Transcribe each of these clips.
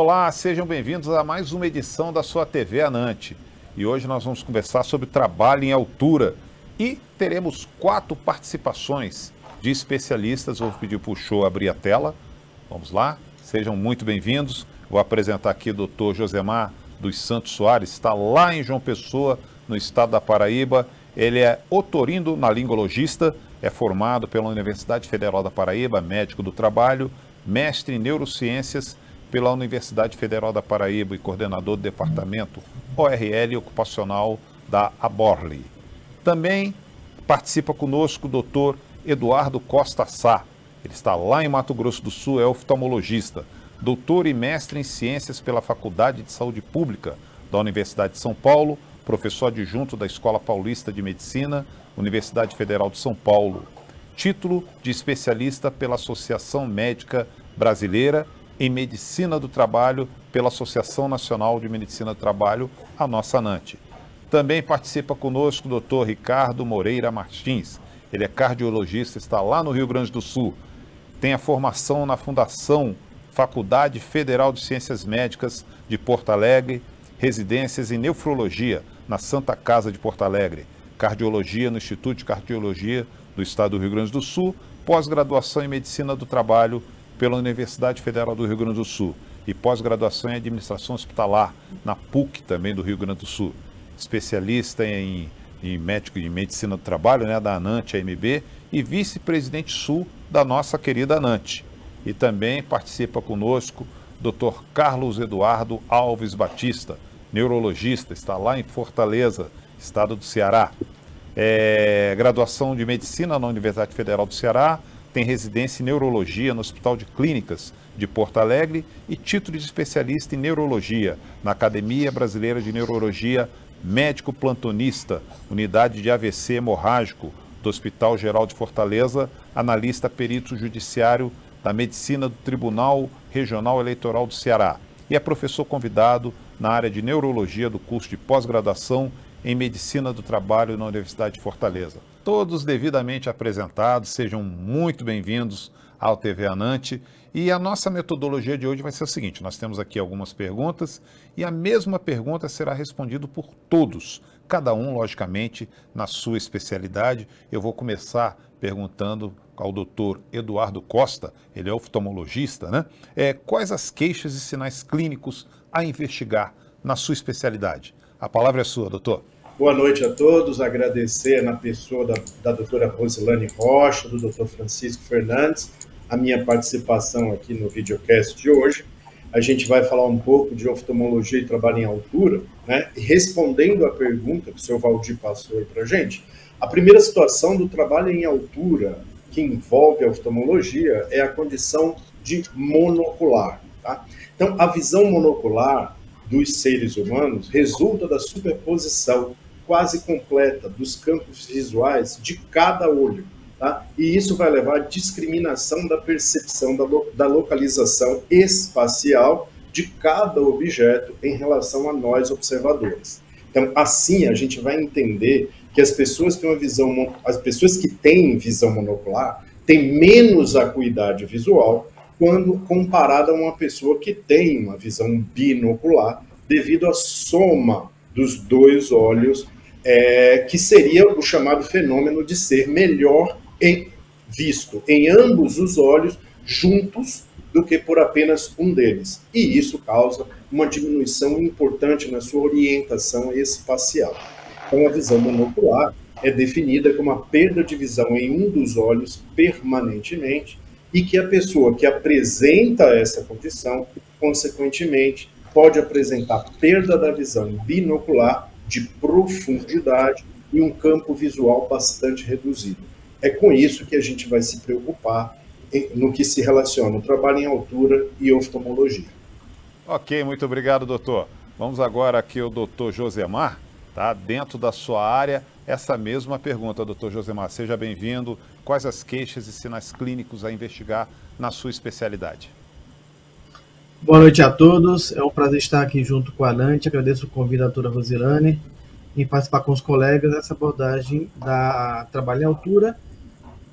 Olá, sejam bem-vindos a mais uma edição da sua TV Anante. E hoje nós vamos conversar sobre trabalho em altura e teremos quatro participações de especialistas. Vou pedir para o show abrir a tela. Vamos lá, sejam muito bem-vindos. Vou apresentar aqui o doutor Josemar dos Santos Soares, está lá em João Pessoa, no estado da Paraíba. Ele é otorino-laringologista, é formado pela Universidade Federal da Paraíba, médico do trabalho, mestre em neurociências pela Universidade Federal da Paraíba e coordenador do departamento ORL ocupacional da Aborli. Também participa conosco o doutor Eduardo Costa Sá. Ele está lá em Mato Grosso do Sul, é oftalmologista, doutor e mestre em ciências pela Faculdade de Saúde Pública da Universidade de São Paulo, professor adjunto da Escola Paulista de Medicina, Universidade Federal de São Paulo. Título de especialista pela Associação Médica Brasileira em Medicina do Trabalho pela Associação Nacional de Medicina do Trabalho, a nossa ANANT. Também participa conosco o Dr. Ricardo Moreira Martins. Ele é cardiologista, está lá no Rio Grande do Sul. Tem a formação na Fundação Faculdade Federal de Ciências Médicas de Porto Alegre, residências em nefrologia na Santa Casa de Porto Alegre, cardiologia no Instituto de Cardiologia do Estado do Rio Grande do Sul, pós-graduação em Medicina do Trabalho pela Universidade Federal do Rio Grande do Sul e pós-graduação em Administração Hospitalar na PUC também do Rio Grande do Sul. Especialista em, em médico de medicina do trabalho, né, da ANANT AMB e vice-presidente sul da nossa querida ANANT. E também participa conosco Dr. Carlos Eduardo Alves Batista, neurologista, está lá em Fortaleza, estado do Ceará. É, graduação de medicina na Universidade Federal do Ceará, tem residência em neurologia no Hospital de Clínicas de Porto Alegre e título de especialista em neurologia na Academia Brasileira de Neurologia Médico Plantonista, Unidade de AVC Hemorrágico do Hospital Geral de Fortaleza, analista perito judiciário da Medicina do Tribunal Regional Eleitoral do Ceará e é professor convidado na área de neurologia do curso de pós-graduação em Medicina do Trabalho na Universidade de Fortaleza todos devidamente apresentados, sejam muito bem-vindos ao TV Anante. E a nossa metodologia de hoje vai ser o seguinte: nós temos aqui algumas perguntas e a mesma pergunta será respondida por todos, cada um, logicamente, na sua especialidade. Eu vou começar perguntando ao doutor Eduardo Costa, ele é oftalmologista, né? É, quais as queixas e sinais clínicos a investigar na sua especialidade? A palavra é sua, doutor. Boa noite a todos. Agradecer na pessoa da, da doutora Rosilane Rocha, do doutor Francisco Fernandes, a minha participação aqui no videocast de hoje. A gente vai falar um pouco de oftalmologia e trabalho em altura, né? Respondendo a pergunta que o senhor Valdir passou aí para a gente, a primeira situação do trabalho em altura que envolve a oftalmologia é a condição de monocular. Tá? Então, a visão monocular dos seres humanos resulta da superposição quase completa dos campos visuais de cada olho. Tá? E isso vai levar à discriminação da percepção da, lo da localização espacial de cada objeto em relação a nós observadores. Então, assim a gente vai entender que as pessoas têm uma visão, as pessoas que têm visão monocular têm menos acuidade visual quando comparada a uma pessoa que tem uma visão binocular, devido à soma dos dois olhos é, que seria o chamado fenômeno de ser melhor em, visto em ambos os olhos juntos do que por apenas um deles. E isso causa uma diminuição importante na sua orientação espacial. Então, a visão monocular é definida como a perda de visão em um dos olhos permanentemente e que a pessoa que apresenta essa condição, consequentemente, pode apresentar perda da visão binocular de profundidade e um campo visual bastante reduzido. É com isso que a gente vai se preocupar no que se relaciona o trabalho em altura e oftalmologia. Ok, muito obrigado, doutor. Vamos agora aqui ao doutor Josemar, tá? Dentro da sua área, essa mesma pergunta, doutor Josemar. Seja bem-vindo. Quais as queixas e sinais clínicos a investigar na sua especialidade? Boa noite a todos. É um prazer estar aqui junto com a Nante. Agradeço o convite da doutora Rosilane e participar com os colegas dessa abordagem da trabalho em altura.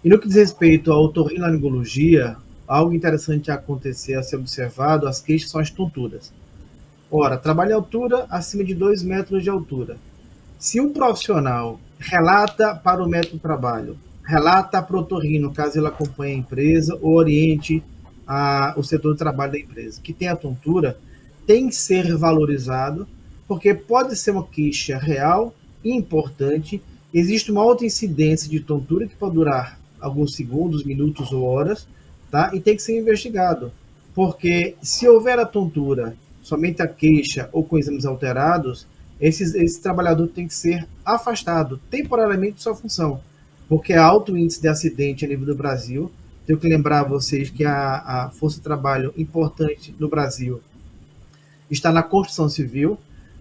E no que diz respeito à otorrinolaringologia, algo interessante a acontecer, a ser observado, as queixas são as tonturas. Ora, trabalho em altura acima de 2 metros de altura. Se um profissional relata para o médico do trabalho, relata para o otorrino, caso ele acompanhe a empresa ou oriente a, o setor de trabalho da empresa, que tem a tontura, tem que ser valorizado, porque pode ser uma queixa real e importante. Existe uma alta incidência de tontura que pode durar alguns segundos, minutos ou horas, tá? E tem que ser investigado, porque se houver a tontura, somente a queixa ou com exames alterados, esse, esse trabalhador tem que ser afastado temporariamente de sua função, porque há alto índice de acidente a nível do Brasil. Tenho que lembrar a vocês que a, a força de trabalho importante no Brasil está na construção civil,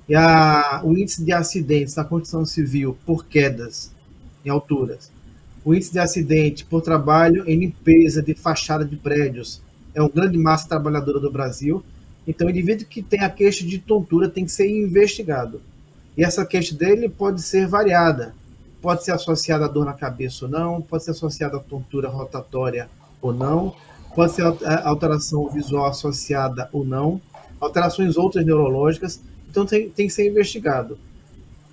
e a, o índice de acidentes na construção civil por quedas em alturas, o índice de acidente por trabalho em limpeza de fachada de prédios é uma grande massa trabalhadora do Brasil. Então, o indivíduo que tem a queixa de tontura tem que ser investigado. E essa queixa dele pode ser variada. Pode ser associada a dor na cabeça ou não, pode ser associada a tontura rotatória ou não, pode ser alteração visual associada ou não, alterações outras neurológicas. Então, tem, tem que ser investigado.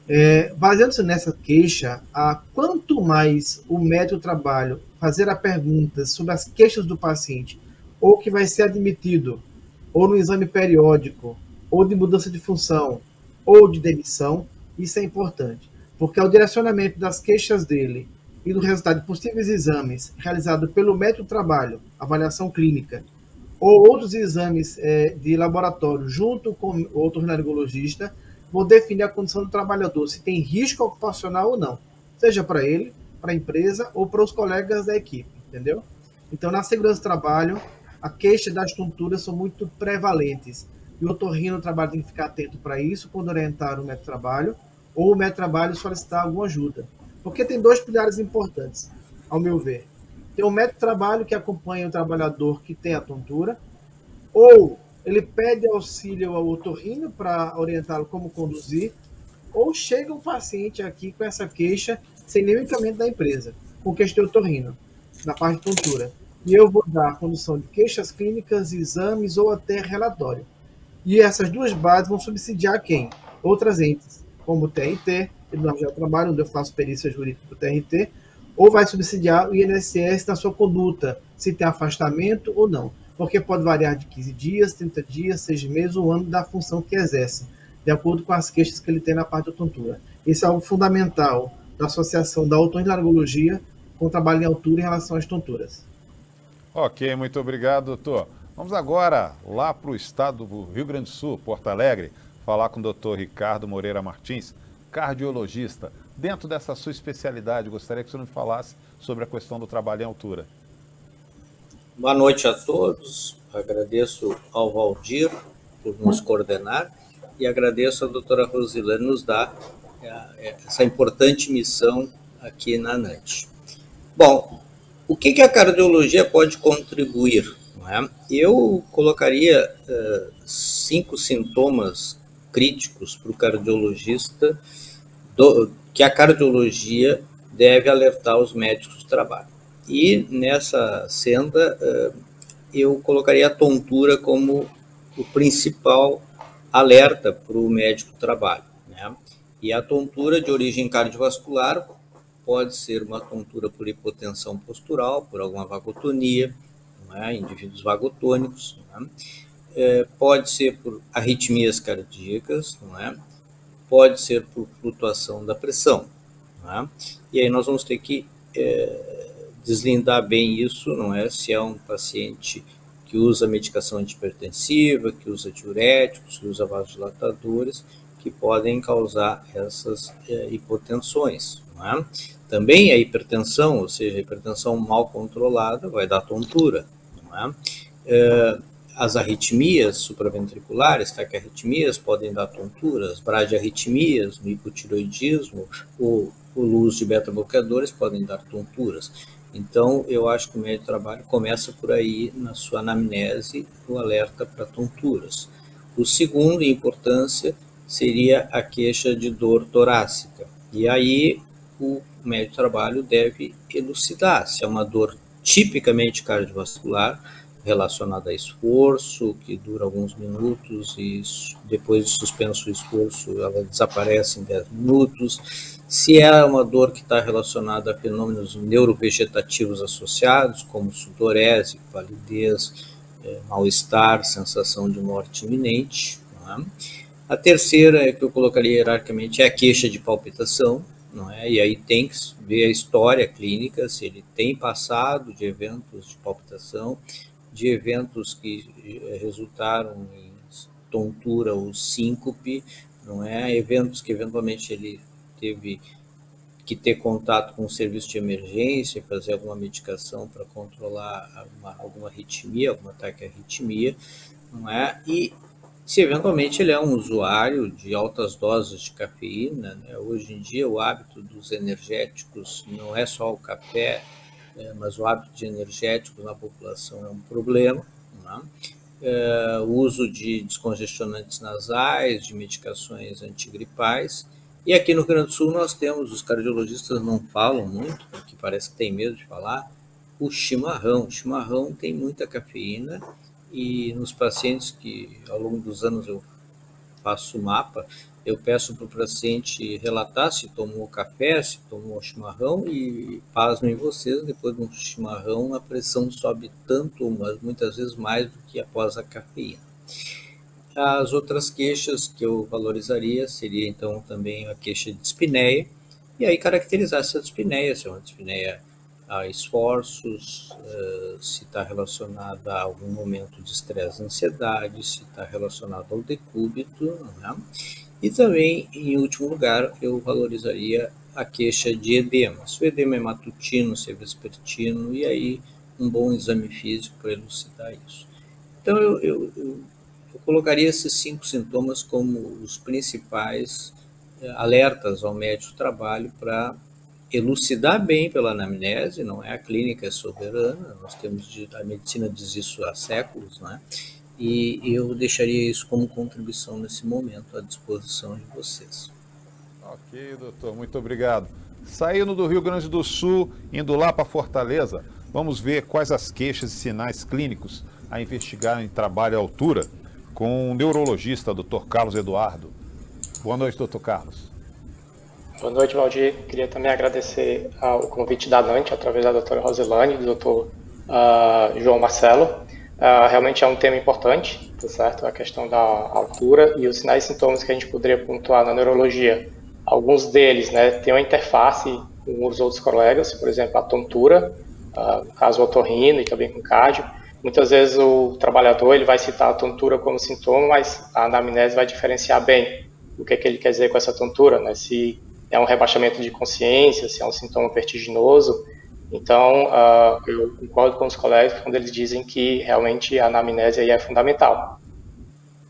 É, Baseando-se nessa queixa, a, quanto mais o médico trabalho fazer a pergunta sobre as queixas do paciente, ou que vai ser admitido, ou no exame periódico, ou de mudança de função, ou de demissão, isso é importante, porque ao direcionamento das queixas dele e do resultado de possíveis exames realizados pelo médico do trabalho, avaliação clínica, ou outros exames é, de laboratório junto com o otorrinolaringologista, vão definir a condição do trabalhador, se tem risco ocupacional ou não, seja para ele, para a empresa ou para os colegas da equipe, entendeu? Então, na segurança do trabalho, a queixa das tonturas são muito prevalentes. E o otorrino trabalho tem que ficar atento para isso quando orientar o método de trabalho ou o trabalho solicitar alguma ajuda. Porque tem dois pilares importantes, ao meu ver. Tem o método de trabalho que acompanha o trabalhador que tem a tontura, ou ele pede auxílio ao otorrino para orientá-lo como conduzir, ou chega um paciente aqui com essa queixa sem nenhum encaminhamento da empresa, com questão de otorrino, na parte de tontura. E eu vou dar a condição de queixas clínicas, exames ou até relatório. E essas duas bases vão subsidiar quem? Outras entes, como o TRT, Tribunal de Trabalho, onde eu faço perícia jurídica do TRT, ou vai subsidiar o INSS na sua conduta, se tem afastamento ou não porque pode variar de 15 dias, 30 dias, 6 meses ou ano da função que exerce, de acordo com as queixas que ele tem na parte da tontura. Isso é algo fundamental da associação da otorrinolaringologia com o trabalho em altura em relação às tonturas. Ok, muito obrigado, doutor. Vamos agora lá para o estado do Rio Grande do Sul, Porto Alegre, falar com o doutor Ricardo Moreira Martins, cardiologista. Dentro dessa sua especialidade, gostaria que senhor me falasse sobre a questão do trabalho em altura. Boa noite a todos. Agradeço ao Valdir por nos coordenar e agradeço à doutora Rosilane nos dar é, é, essa importante missão aqui na NANT. Bom, o que, a cardiologia pode contribuir? É? Eu colocaria uh, cinco sintomas críticos para o cardiologista do, que a cardiologia deve alertar os médicos do trabalho. E nessa senda, eh, eu colocaria a tontura como o principal alerta para o médico do trabalho. Né? E a tontura de origem cardiovascular pode ser uma tontura por hipotensão postural, por alguma vagotonia, é? indivíduos vagotônicos, é? É, pode ser por arritmias cardíacas, não é? pode ser por flutuação da pressão. É? E aí nós vamos ter que é, deslindar bem isso, não é? Se é um paciente que usa medicação antipertensiva, que usa diuréticos, que usa vasodilatadores, que podem causar essas é, hipotensões. É? Também a hipertensão, ou seja, a hipertensão mal controlada, vai dar tontura. É? As arritmias supraventriculares, taquiarritmias, podem dar tonturas, bradiarritmias, hipotiroidismo, ou o uso de beta-bloqueadores podem dar tonturas. Então, eu acho que o médio de trabalho começa por aí na sua anamnese, o alerta para tonturas. O segundo, em importância, seria a queixa de dor torácica. E aí, o médio de trabalho deve elucidar se é uma dor tipicamente cardiovascular, relacionada a esforço, que dura alguns minutos e depois de suspenso o esforço ela desaparece em 10 minutos. Se é uma dor que está relacionada a fenômenos neurovegetativos associados, como sudorese, palidez, é, mal-estar, sensação de morte iminente. É? A terceira, que eu colocaria hierarquicamente, é a queixa de palpitação, não é? E aí tem que ver a história clínica, se ele tem passado de eventos de palpitação, de eventos que eh, resultaram em tontura ou síncope, não é? Eventos que eventualmente ele teve que ter contato com o serviço de emergência, fazer alguma medicação para controlar uma, alguma arritmia, alguma taquiarritmia, não é? E se eventualmente ele é um usuário de altas doses de cafeína, né? hoje em dia o hábito dos energéticos não é só o café, é, mas o hábito de energéticos na população é um problema. Né? É, o uso de descongestionantes nasais, de medicações antigripais. E aqui no Rio Grande do Sul nós temos, os cardiologistas não falam muito, porque parece que tem medo de falar, o chimarrão. O chimarrão tem muita cafeína e nos pacientes que ao longo dos anos eu faço o mapa, eu peço para o paciente relatar se tomou café, se tomou chimarrão e pasmem vocês, depois de um chimarrão a pressão sobe tanto, mas muitas vezes mais do que após a cafeína. As outras queixas que eu valorizaria seria então também a queixa de dispneia, e aí caracterizar essa dispneia, se é uma dispneia a esforços, eh, se está relacionada a algum momento de estresse, ansiedade, se está relacionado ao decúbito, né? E também, em último lugar, eu valorizaria a queixa de edema. Se o edema é matutino, se é vespertino, e aí um bom exame físico para elucidar isso. Então, eu, eu, eu, eu colocaria esses cinco sintomas como os principais eh, alertas ao médico trabalho para elucidar bem pela anamnese, não é a clínica soberana, nós temos, a medicina diz isso há séculos, não é? E eu deixaria isso como contribuição nesse momento à disposição de vocês. Ok, doutor, muito obrigado. Saindo do Rio Grande do Sul, indo lá para Fortaleza, vamos ver quais as queixas e sinais clínicos a investigar em trabalho à altura com o neurologista, doutor Carlos Eduardo. Boa noite, doutor Carlos. Boa noite, Valdir. Queria também agradecer o convite da Nante, através da doutora Roselane e do doutor uh, João Marcelo. Uh, realmente é um tema importante, tá certo? A questão da altura e os sinais e sintomas que a gente poderia pontuar na neurologia. Alguns deles, né, têm uma interface com os outros colegas, por exemplo, a tontura, uh, no caso otorrino e também com cardio. Muitas vezes o trabalhador ele vai citar a tontura como sintoma, mas a anamnese vai diferenciar bem o que, é que ele quer dizer com essa tontura, né? Se é um rebaixamento de consciência, se é um sintoma vertiginoso, então, uh, eu concordo com os colegas quando eles dizem que realmente a anamnese é fundamental.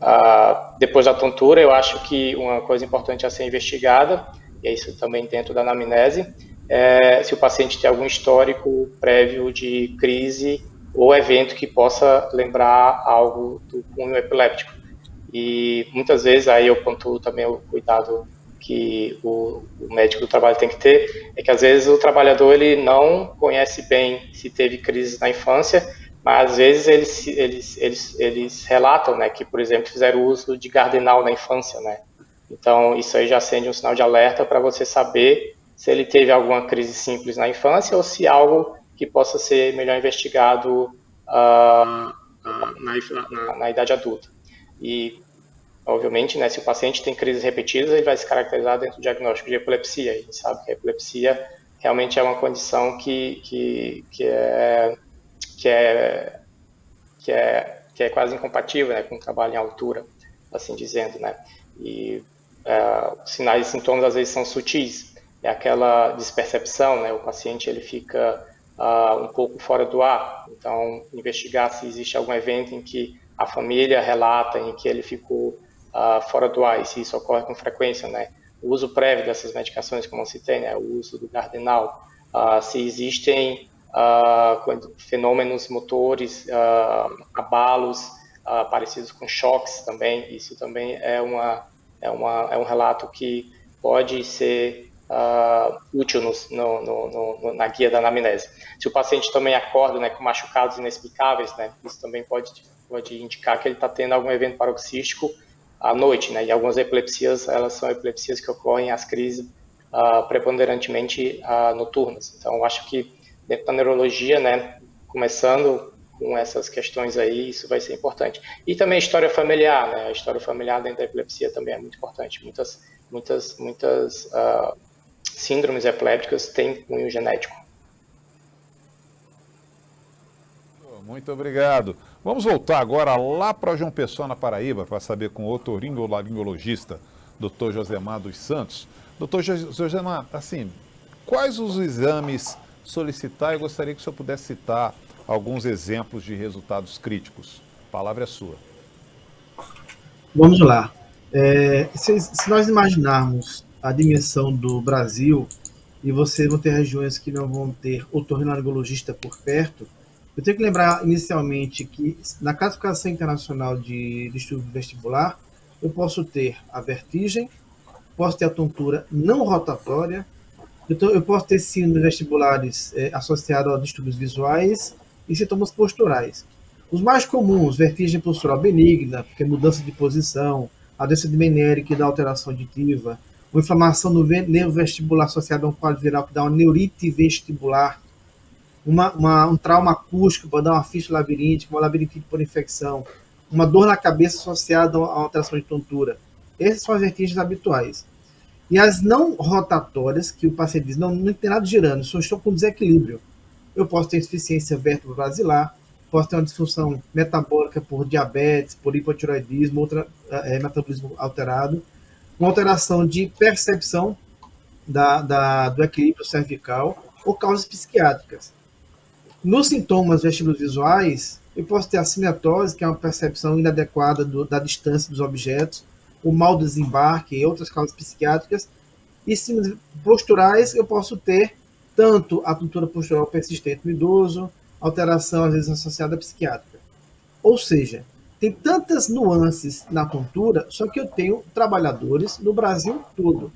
Uh, depois da tontura, eu acho que uma coisa importante a ser investigada, e é isso também dentro da anamnese, é se o paciente tem algum histórico prévio de crise ou evento que possa lembrar algo do cunho epiléptico. E muitas vezes aí eu pontuo também o cuidado que o, o, médico do trabalho tem que ter é que às vezes o trabalhador ele não conhece bem se teve crise na infância, mas às vezes eles, eles, eles, eles relatam, né, que por exemplo fizeram uso de gardenal na infância, né. Então isso aí já acende um sinal de alerta para você saber se ele teve alguma crise simples na infância ou se algo que possa ser melhor investigado uh, na, na, na idade adulta. E Obviamente, né, se o paciente tem crises repetidas, ele vai se caracterizar dentro do diagnóstico de epilepsia. A gente sabe que a epilepsia realmente é uma condição que, que, que, é, que, é, que, é, que é quase incompatível né, com o trabalho em altura, assim dizendo. Né? E é, sinais e sintomas às vezes são sutis. É aquela despercepção, né? o paciente ele fica uh, um pouco fora do ar. Então, investigar se existe algum evento em que a família relata em que ele ficou uh, fora do ar, e se isso ocorre com frequência, né? O uso prévio dessas medicações, como eu citei, né? O uso do gardenal, uh, se existem uh, fenômenos motores, abalos parecidos com choques também, isso também é, uma, é, uma, é um relato que pode ser uh, útil no, no, no, na guia da anamnese. Se o paciente também acorda né, com machucados inexplicáveis, né, isso também pode, pode indicar que ele está tendo algum evento paroxístico à noite. Né, e algumas epilepsias, elas são epilepsias que ocorrem as crises uh, preponderantemente uh, noturnas. Então, acho que dentro da neurologia, né, começando com essas questões aí, isso vai ser importante. E também a história familiar, né? A história familiar dentro da epilepsia também é muito importante. Muitas, muitas, muitas uh, síndromes epilépticas têm cunho genético. Muito obrigado. Vamos voltar agora lá para João Pessoa, na Paraíba, para saber com o otorrinolaringologista, Dr. Josemar dos Santos. Doutor Josemar, assim, quais os exames solicitar? Eu gostaria que o senhor pudesse citar alguns exemplos de resultados críticos. A palavra é sua. Vamos lá. É, se, se, nós imaginarmos a dimensão do Brasil e vocês vão ter regiões que não vão ter otorrinolaringologista por perto, eu tenho que lembrar inicialmente que na classificação internacional de, estudo vestibular, eu posso ter a vertigem, posso ter a tontura não rotatória, então eu posso ter síndromes vestibulares é, associados a distúrbios visuais e sintomas posturais. Os mais comuns, vertigem postural benigna, que é mudança de posição, a doença de Meniere, que dá alteração auditiva, uma inflamação no nervo vestibular associada a um quadro viral que dá uma neurite vestibular, uma, uma, um trauma acústico, dar uma ficha labiríntica, uma labirintite por infecção, uma dor na cabeça associada a uma alteração de tontura. Essas são as vertigens habituais. E as não rotatórias, que o paciente diz, não, não tem nada girando, só estou com desequilíbrio. Eu posso ter insuficiência vértebro-basilar, posso ter uma disfunção metabólica por diabetes, por hipotiroidismo, outra é, metabolismo alterado, uma alteração de percepção da, da, do equilíbrio cervical ou causas psiquiátricas. Nos sintomas vestibulovisuais, eu posso ter a cinetose, que é uma percepção inadequada do, da distância dos objetos, o mau desembarque e outras causas psiquiátricas. E síndromes posturais, eu posso ter tanto a tontura postural persistente no idoso, alteração às vezes associada à psiquiátrica. Ou seja, tem tantas nuances na tontura, só que eu tenho trabalhadores no Brasil todo.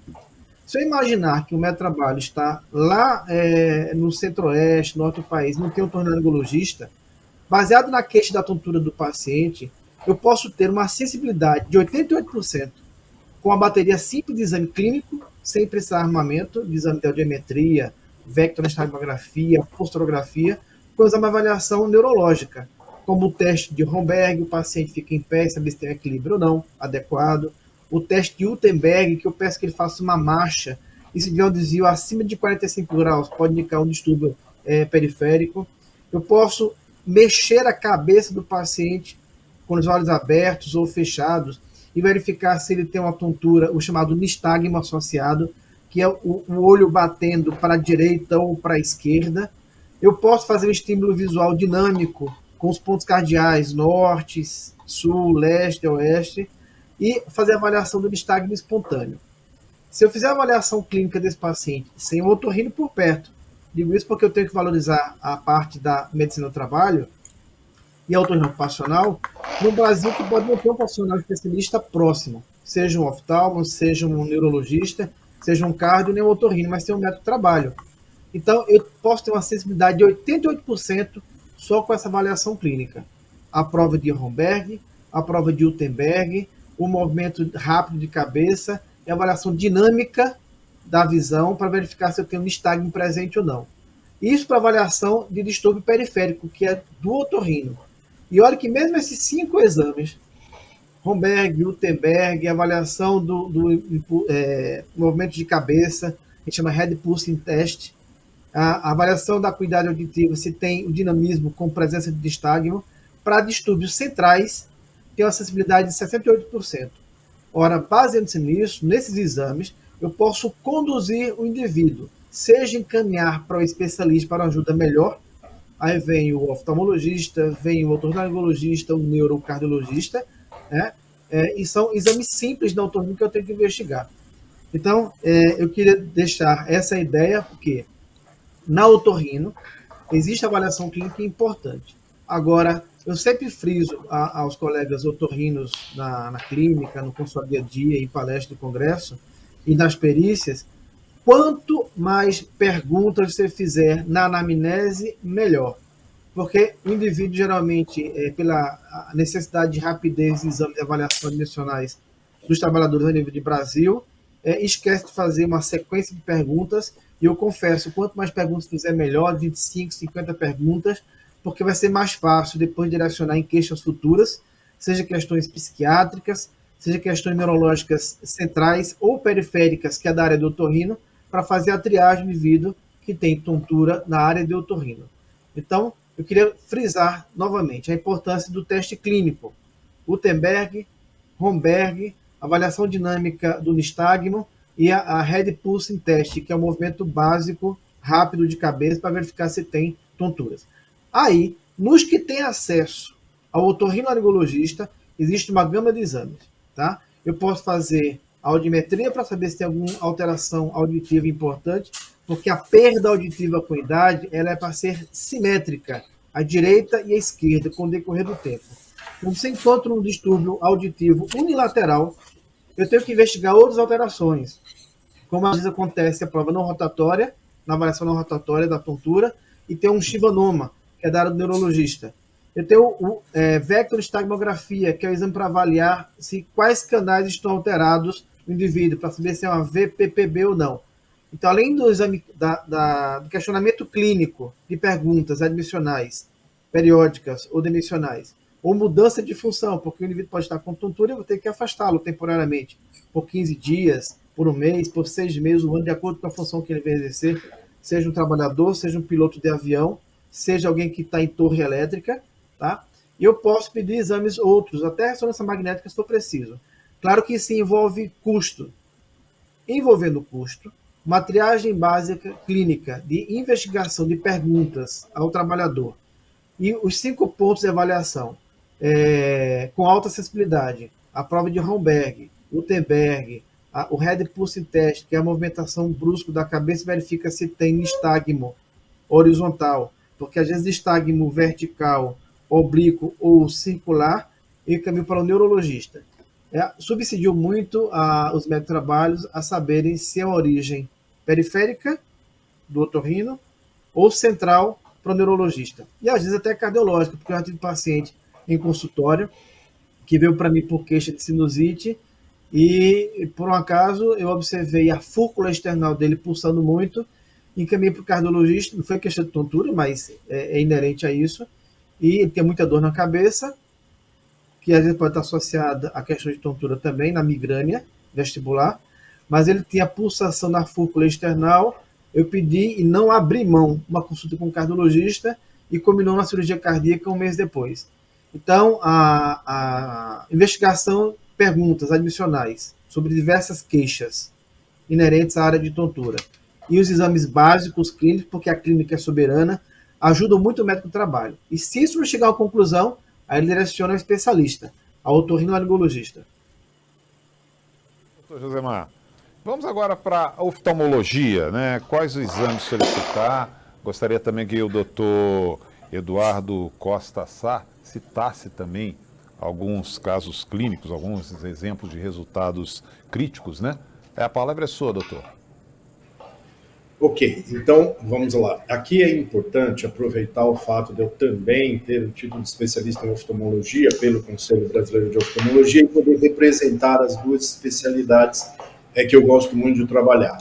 Se eu imaginar que o meu trabalho está lá é, no centro-oeste, norte do país, não tem um tornarologista, baseado na queixa da tontura do paciente, eu posso ter uma sensibilidade de 88% com a bateria simples de exame clínico, sem precisar armamento, de exame de audiometria, vectorostabografia, posturografia, com uma avaliação neurológica, como o teste de Romberg, o paciente fica em pé, saber se tem equilíbrio ou não adequado, o teste de Utenberg, que eu peço que ele faça uma marcha, e se tiver um desvio acima de 45 graus, pode indicar um distúrbio é, periférico. Eu posso mexer a cabeça do paciente com os olhos abertos ou fechados e verificar se ele tem uma tontura, o chamado nistagmo associado, que é o, o olho batendo para a direita ou para a esquerda. Eu posso fazer um estímulo visual dinâmico com os pontos cardeais norte, sul, leste, oeste e fazer a avaliação do nistagmo espontâneo. Se eu fizer a avaliação clínica desse paciente sem o otorrino por perto, digo isso porque eu tenho que valorizar a parte da medicina do trabalho e a otorrino ocupacional, no Brasil que pode não ter um profissional especialista próximo, seja um oftalmo, seja um neurologista, seja um cardio, nem um otorrino, mas tem um método de trabalho. Então, eu posso ter uma sensibilidade de 88% só com essa avaliação clínica. A prova de Romberg, a prova de Utenberg, o movimento rápido de cabeça e a avaliação dinâmica da visão para verificar se eu tenho nistagmo presente ou não. Isso para avaliação de distúrbio periférico, que é do otorrino. E olha que mesmo esses cinco exames, Romberg, Utenberg, avaliação do, do é, movimento de cabeça, a gente chama Head Pulsing Test, a, a avaliação da cuidado auditivo, se tem o dinamismo com presença de distagmo, para distúrbios centrais, tem uma sensibilidade de 68%. Ora, baseando-se nisso, nesses exames, eu posso conduzir o indivíduo, seja encaminhar para o especialista para ajuda melhor, aí vem o oftalmologista, vem o otorrinolaringologista, o neurocardiologista, né? É, e são exames simples da otorrino que eu tenho que investigar. Então, é, eu queria deixar essa ideia, porque na otorrino existe avaliação clínica importante. Agora, eu sempre friso a, aos colegas otorrinos na, na clínica, no consultório dia a dia, em palestra do congresso e nas perícias, quanto mais perguntas você fizer na anamnese, melhor. Porque o indivíduo, geralmente, é, pela necessidade de rapidez de exames de avaliação dimensionais dos trabalhadores a nível de Brasil, é, esquece de fazer uma sequência de perguntas. E eu confesso, quanto mais perguntas fizer, melhor 25, 50 perguntas porque vai ser mais fácil depois direcionar em queixas futuras, seja questões psiquiátricas, seja questões neurológicas centrais ou periféricas, que é da área do otorrino, para fazer a triagem do indivíduo que tem tontura na área de otorrino. Então, eu queria frisar novamente a importância do teste clínico. Gutenberg, Romberg, avaliação dinâmica do nistagmo e a, a Head Pulsing Test, que é o um movimento básico rápido de cabeça para verificar se tem tonturas. Aí, nos que têm acesso ao otorrinolaringologista, existe uma gama de exames, tá? Eu posso fazer audiometria para saber se tem alguma alteração auditiva importante, porque a perda auditiva com idade ela é para ser simétrica, à direita e à esquerda, com o decorrer do tempo. Quando você encontra um distúrbio auditivo unilateral, eu tenho que investigar outras alterações, como às vezes acontece a prova não rotatória, na avaliação não rotatória da tontura, e tem um chivanoma, é da área do neurologista. Eu tenho o é, vectorestagmografia, que é o exame para avaliar se quais canais estão alterados no indivíduo, para saber se é uma VPPB ou não. Então, além do exame da, da, do questionamento clínico de perguntas admissionais, periódicas ou dimensionais, ou mudança de função, porque o indivíduo pode estar com tontura e eu vou ter que afastá-lo temporariamente, por 15 dias, por um mês, por seis meses, um ano, de acordo com a função que ele vai exercer, seja um trabalhador, seja um piloto de avião, seja alguém que está em torre elétrica, tá? E eu posso pedir exames outros, até ressonância magnética se for preciso. Claro que isso envolve custo. Envolvendo custo, uma triagem básica clínica de investigação de perguntas ao trabalhador e os cinco pontos de avaliação é, com alta sensibilidade, a prova de Romberg, Gutenberg, o Head Pulse Test, que é a movimentação brusca da cabeça, verifica se tem nistagmo horizontal, porque às vezes estagmo vertical, oblíquo ou circular e caminho para o neurologista. É, subsidiou muito a, os médicos trabalhos a saberem se é a origem periférica do otorrino ou central para o neurologista. E às vezes até cardiológica, porque eu já tive paciente em consultório que veio para mim por queixa de sinusite e, por um acaso, eu observei a fúrcula external dele pulsando muito encaminhei para o cardiologista, não foi questão de tontura, mas é, é, inerente a isso, e ele tem muita dor na cabeça, que às vezes pode estar associada à questão de tontura também, na migrânia vestibular, mas ele tinha pulsação na fúrcula external, eu pedi e não abri mão uma consulta com o cardiologista e combinou na cirurgia cardíaca um mês depois. Então, a, a investigação, perguntas admissionais sobre diversas queixas inerentes à área de tontura e os exames básicos clínicos, porque a clínica é soberana, ajudam muito o médico do trabalho. E se isso não chegar à conclusão, aí ele direciona ao especialista, ao otorrinolaringologista. Doutor Josemar, vamos agora para a oftalmologia, né? Quais os exames solicitar? Gostaria também que o doutor Eduardo Costa Sá citasse também alguns casos clínicos, alguns exemplos de resultados críticos, né? A palavra é sua, doutor. Ok, então vamos lá. Aqui é importante aproveitar o fato de eu também ter o título de especialista em oftalmologia pelo Conselho Brasileiro de Oftalmologia e poder representar as duas especialidades é, que eu gosto muito de trabalhar.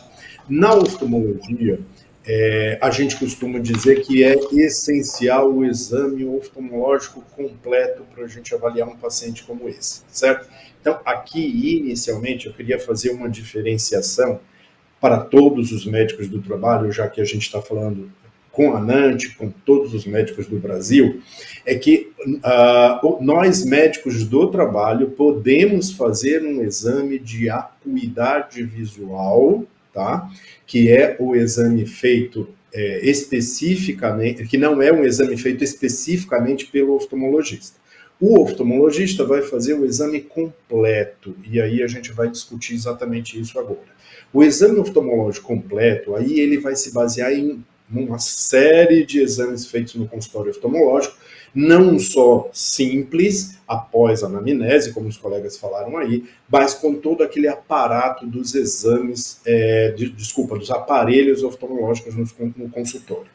Na oftalmologia, é, a gente costuma dizer que é essencial o exame oftalmológico completo para a gente avaliar um paciente como esse, certo? Então, aqui, inicialmente, eu queria fazer uma diferenciação para todos os médicos do trabalho, já que a gente está falando com a NANT, com todos os médicos do Brasil, é que uh, nós, médicos do trabalho, podemos fazer um exame de acuidade visual, tá? que é o exame feito é, especificamente, que não é um exame feito especificamente pelo oftalmologista. O oftalmologista vai fazer o exame completo, e aí a gente vai discutir exatamente isso agora. O exame oftalmológico completo, aí ele vai se basear em uma série de exames feitos no consultório oftalmológico, não só simples, após a anamnese, como os colegas falaram aí, mas com todo aquele aparato dos exames, é, de, desculpa, dos aparelhos oftalmológicos no, no consultório.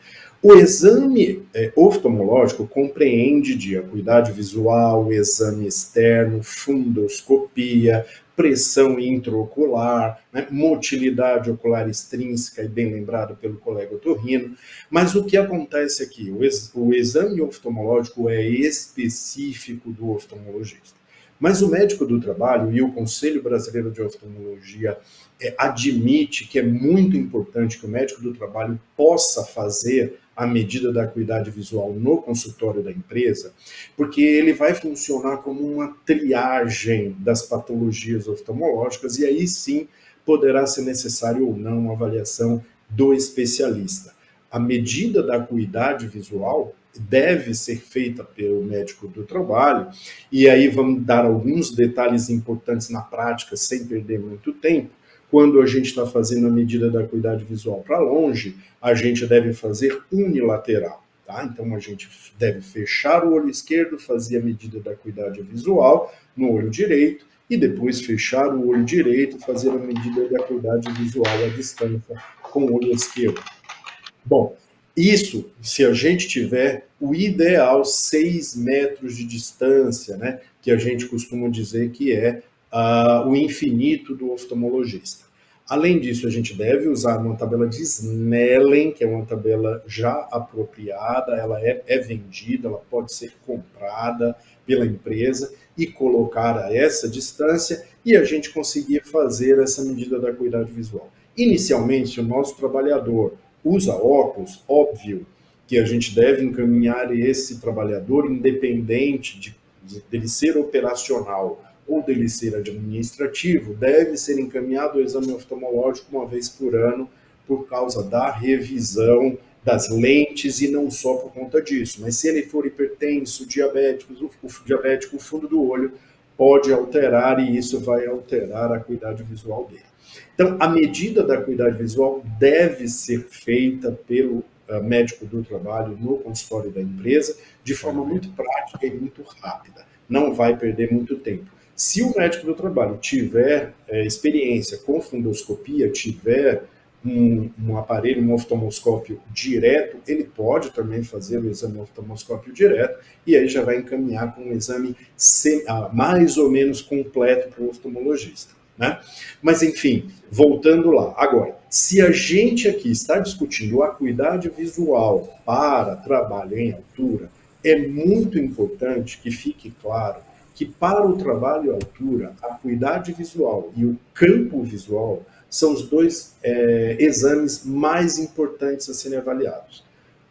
O exame é, oftalmológico compreende de acuidade visual, exame externo, fundoscopia, pressão intraocular, né, motilidade ocular extrínseca, e bem lembrado pelo colega Torrino. Mas o que acontece aqui? O, ex o exame oftalmológico é específico do oftalmologista. Mas o médico do trabalho e o Conselho Brasileiro de Oftalmologia é, admite que é muito importante que o médico do trabalho possa fazer a medida da acuidade visual no consultório da empresa, porque ele vai funcionar como uma triagem das patologias oftalmológicas e aí sim poderá ser necessário ou não uma avaliação do especialista. A medida da acuidade visual deve ser feita pelo médico do trabalho, e aí vamos dar alguns detalhes importantes na prática, sem perder muito tempo. Quando a gente está fazendo a medida da acuidade visual para longe, a gente deve fazer unilateral. Tá? Então a gente deve fechar o olho esquerdo, fazer a medida da acuidade visual no olho direito, e depois fechar o olho direito, fazer a medida da acuidade visual à distância com o olho esquerdo. Bom, isso, se a gente tiver o ideal 6 metros de distância, né, que a gente costuma dizer que é uh, o infinito do oftalmologista. Além disso, a gente deve usar uma tabela de Snellen, que é uma tabela já apropriada, ela é, é vendida, ela pode ser comprada pela empresa e colocar a essa distância e a gente conseguir fazer essa medida da acuidade visual. Inicialmente, o nosso trabalhador usa óculos, óbvio que a gente deve encaminhar esse trabalhador, independente de, de dele ser operacional ou dele ser administrativo, deve ser encaminhado ao exame oftalmológico uma vez por ano, por causa da revisão das lentes e não só por conta disso. Mas se ele for hipertenso, diabético, o, diabético, o fundo do olho pode alterar e isso vai alterar a acuidade visual dele. Então, a medida da acuidade visual deve ser feita pelo uh, médico do trabalho no consultório da empresa de forma muito prática e muito rápida. Não vai perder muito tempo. Se o médico do trabalho tiver é, experiência com fundoscopia, tiver um, um, aparelho, um oftalmoscópio direto, ele pode também fazer o exame oftalmoscópio direto e aí já vai encaminhar com um exame sem, ah, mais ou menos completo para o oftalmologista. Né? Mas, enfim, voltando lá. Agora, se a gente aqui está discutindo a acuidade visual para trabalho em altura, é muito importante que fique claro que para o trabalho à altura, a acuidade visual e o campo visual são os dois é, exames mais importantes a serem avaliados.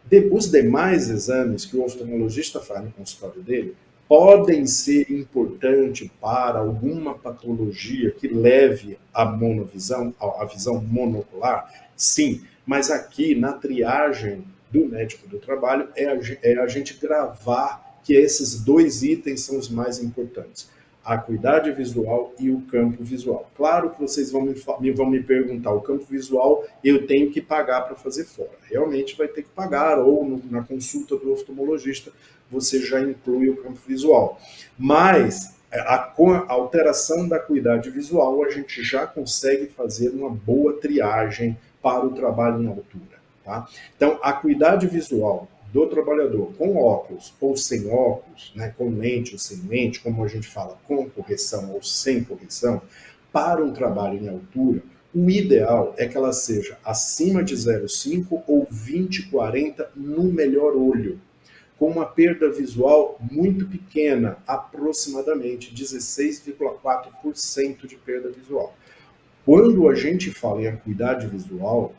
De, os demais exames que o oftalmologista faz no consultório dele podem ser importantes para alguma patologia que leve à monovisão, à visão monocular, sim, mas aqui na triagem do médico do trabalho é a, é a gente gravar que esses dois itens são os mais importantes: a acuidade visual e o campo visual. Claro que vocês vão me, vão me perguntar: o campo visual eu tenho que pagar para fazer fora. Realmente vai ter que pagar, ou no, na consulta do oftalmologista você já inclui o campo visual. Mas a, com a alteração da acuidade visual, a gente já consegue fazer uma boa triagem para o trabalho em altura. Tá? Então, a acuidade visual do trabalhador com óculos ou sem óculos, né, com lente ou sem lente, como a gente fala, com correção ou sem correção, para um trabalho em altura, o ideal é que ela seja acima de 0,5 ou 20,40 no melhor olho, com uma perda visual muito pequena, aproximadamente 16,4% de perda visual. Quando a gente fala em acuidade visual,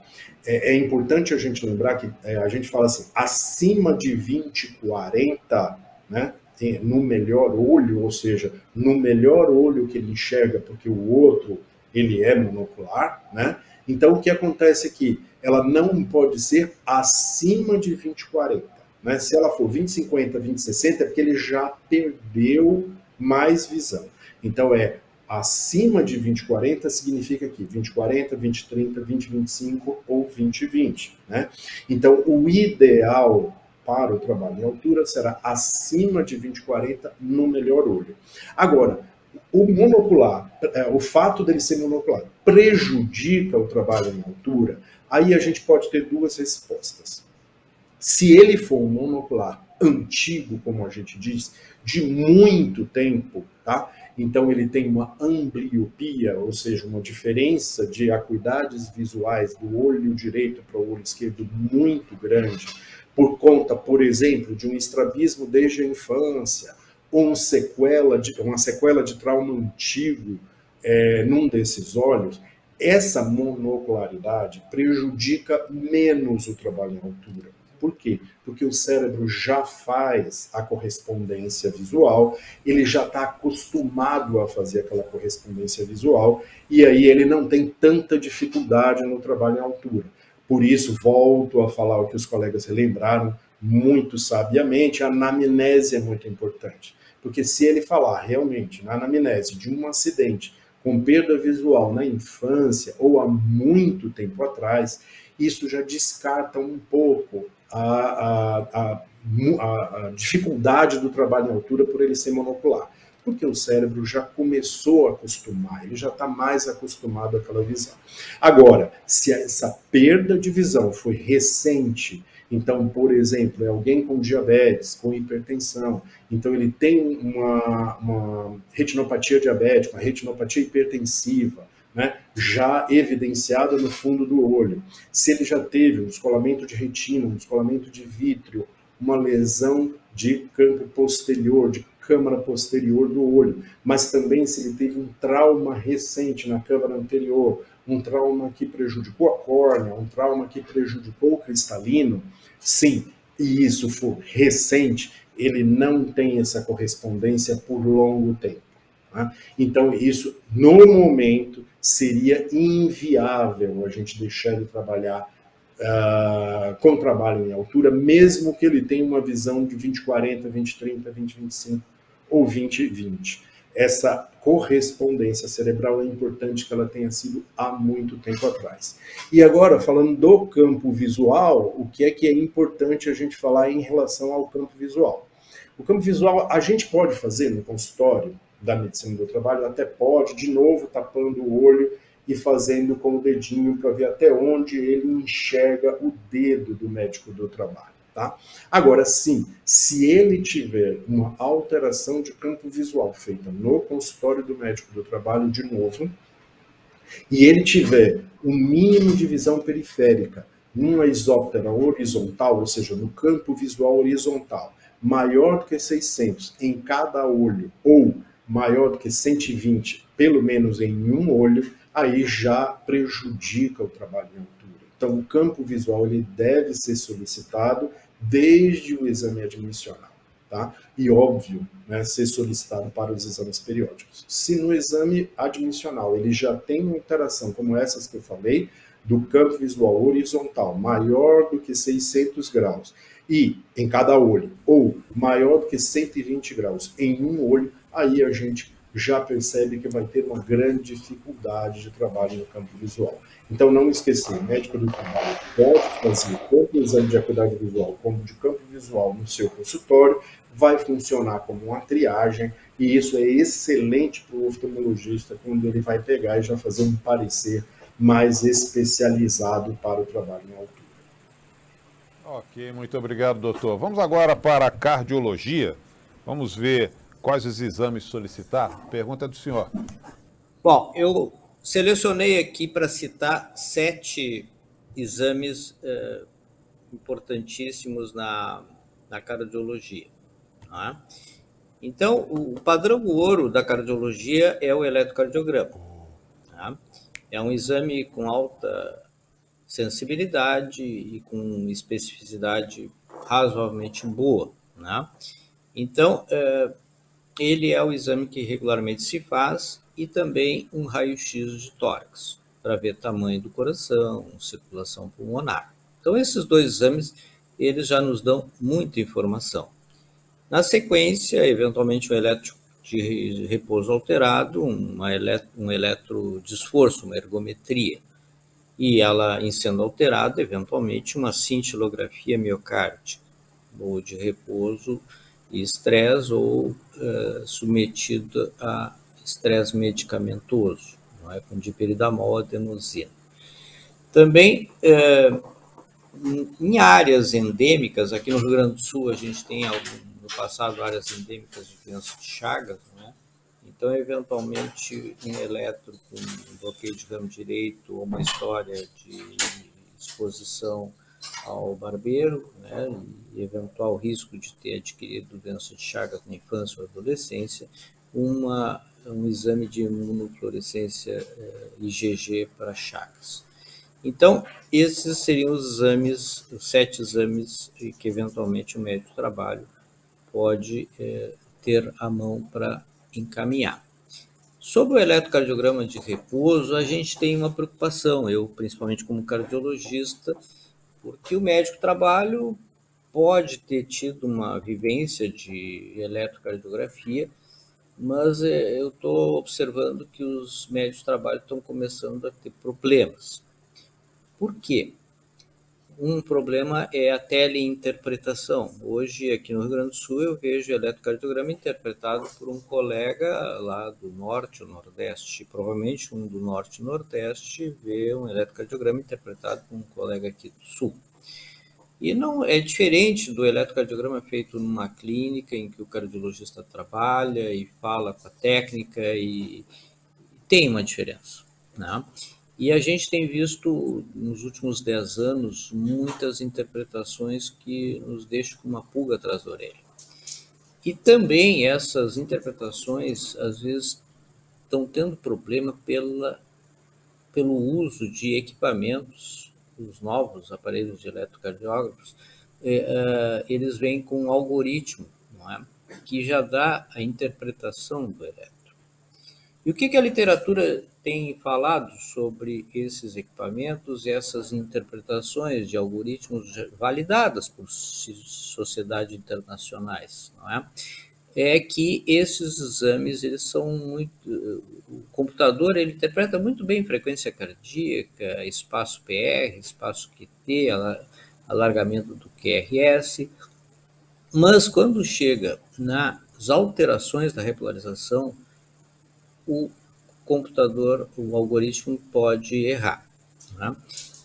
é, é importante a gente lembrar que é, a gente fala assim, acima de 20, 40, né, no melhor olho, ou seja, no melhor olho que ele enxerga, porque o outro ele é monocular, né? Então o que acontece aqui? Ela não pode ser acima de 20, 40. Né? Se ela for 20, 50, 20, 60, é porque ele já perdeu mais visão. Então é acima de 2040 significa que 2040, 2030, 2025 ou 2020, né? Então, o ideal para o trabalho em altura será acima de 20/40 no melhor olho. Agora, o monocular, é, o fato dele ser monocular, prejudica o trabalho em altura? Aí a gente pode ter duas respostas. Se ele for um monocular antigo, como a gente diz, de muito tempo, tá? Então ele tem uma ambliopia, ou seja, uma diferença de acuidades visuais do olho direito para o olho esquerdo muito grande, por conta, por exemplo, de um estrabismo desde a infância, ou sequela de, uma sequela de trauma antigo é, num desses olhos, essa monocularidade prejudica menos o trabalho em altura. Por quê? Porque o cérebro já faz a correspondência visual, ele já está acostumado a fazer aquela correspondência visual, e aí ele não tem tanta dificuldade no trabalho em altura. Por isso, volto a falar o que os colegas relembraram muito sabiamente, a anamnese é muito importante. Porque se ele falar realmente na anamnese de um acidente com perda visual na infância ou há muito tempo atrás, isso já descarta um pouco a, a, a, a dificuldade do trabalho em altura por ele ser monocular. Porque o cérebro já começou a acostumar, ele já está mais acostumado àquela visão. Agora, se essa perda de visão foi recente, então, por exemplo, é alguém com diabetes, com hipertensão, então ele tem uma, uma retinopatia diabética, uma retinopatia hipertensiva, né, já evidenciada no fundo do olho. Se ele já teve um descolamento de retina, um descolamento de vítreo, uma lesão de campo posterior, de câmara posterior do olho, mas também se ele teve um trauma recente na câmara anterior, um trauma que prejudicou a córnea, um trauma que prejudicou o cristalino, sim, e isso for recente, ele não tem essa correspondência por longo tempo. Tá? Então, isso, no momento, seria inviável a gente deixar ele trabalhar uh, com trabalho em altura, mesmo que ele tenha uma visão de 2040, 2030, 2025 ou 2020. Essa correspondência cerebral é importante que ela tenha sido há muito tempo atrás. E agora, falando do campo visual, o que é que é importante a gente falar em relação ao campo visual? O campo visual a gente pode fazer no consultório da medicina do trabalho, até pode, de novo, tapando o olho e fazendo com o dedinho para ver até onde ele enxerga o dedo do médico do trabalho. Tá? Agora, sim, se ele tiver uma alteração de campo visual feita no consultório do médico do trabalho, de novo, e ele tiver um mínimo de visão periférica, numa isóptera horizontal, ou seja, no campo visual horizontal, maior do que 600 em cada olho, ou maior do que 120, pelo menos em um olho, aí já prejudica o trabalho em altura. Então, o campo visual ele deve ser solicitado desde o exame admissional, tá? E óbvio, né, ser solicitado para os exames periódicos. Se no exame admissional ele já tem uma interação como essas que eu falei, do campo visual horizontal maior do que 600 graus e em cada olho, ou maior do que 120 graus em um olho, aí a gente já percebe que vai ter uma grande dificuldade de trabalho no campo visual. Então, não esquecer, o médico do trabalho pode fazer tanto o exame de acuidade visual como de campo visual no seu consultório, vai funcionar como uma triagem, e isso é excelente para o oftalmologista quando ele vai pegar e já fazer um parecer mais especializado para o trabalho em altura. Ok, muito obrigado, doutor. Vamos agora para a cardiologia. Vamos ver quais os exames solicitar? Pergunta do senhor. Bom, eu selecionei aqui para citar sete exames eh, importantíssimos na, na cardiologia. É? Então, o padrão ouro da cardiologia é o eletrocardiograma. Tá? É um exame com alta sensibilidade e com especificidade razoavelmente boa. Né? Então, eh, ele é o exame que regularmente se faz e também um raio-x de tórax, para ver tamanho do coração, circulação pulmonar. Então, esses dois exames, eles já nos dão muita informação. Na sequência, eventualmente, um eletro de repouso alterado, uma elet um eletro de esforço, uma ergometria. E ela, em sendo alterada, eventualmente, uma cintilografia miocárdica ou de repouso estresse, ou uh, submetido a estresse medicamentoso, não é? com diperidamol, adenosina. Também, uh, em áreas endêmicas, aqui no Rio Grande do Sul, a gente tem no passado áreas endêmicas de doença de Chagas, né? Então, eventualmente, um eletro com um bloqueio de ramo direito ou uma história de exposição ao barbeiro, né, e eventual risco de ter adquirido doença de Chagas na infância ou adolescência, uma, um exame de imunofluorescência eh, IgG para Chagas. Então, esses seriam os exames, os sete exames que eventualmente o médico trabalho pode eh, ter à mão para encaminhar. Sobre o eletrocardiograma de repouso, a gente tem uma preocupação, eu principalmente como cardiologista, porque o médico trabalho pode ter tido uma vivência de eletrocardiografia, mas eh, eu estou observando que os médicos de trabalho estão começando a ter problemas. Por quê? Um problema é a teleinterpretação. Hoje, aqui no Rio Grande do Sul, eu vejo eletrocardiograma interpretado por um colega lá do norte ou nordeste. Provavelmente um do norte e nordeste vê um eletrocardiograma interpretado por um colega aqui do sul. E não é diferente do eletrocardiograma feito numa clínica em que o cardiologista trabalha e fala com a técnica e tem uma diferença. Né? E a gente tem visto nos últimos dez anos muitas interpretações que nos deixam com uma pulga atrás da orelha. E também essas interpretações, às vezes, estão tendo problema pela, pelo uso de equipamentos, os novos aparelhos de eletrocardiógrafos, eh, eles vêm com um algoritmo é? que já dá a interpretação do eletro. E o que, que a literatura tem falado sobre esses equipamentos e essas interpretações de algoritmos validadas por sociedades internacionais, não é? É que esses exames eles são muito, o computador ele interpreta muito bem frequência cardíaca, espaço PR, espaço QT, alargamento do QRS, mas quando chega nas alterações da repolarização, o computador, o algoritmo pode errar. Né?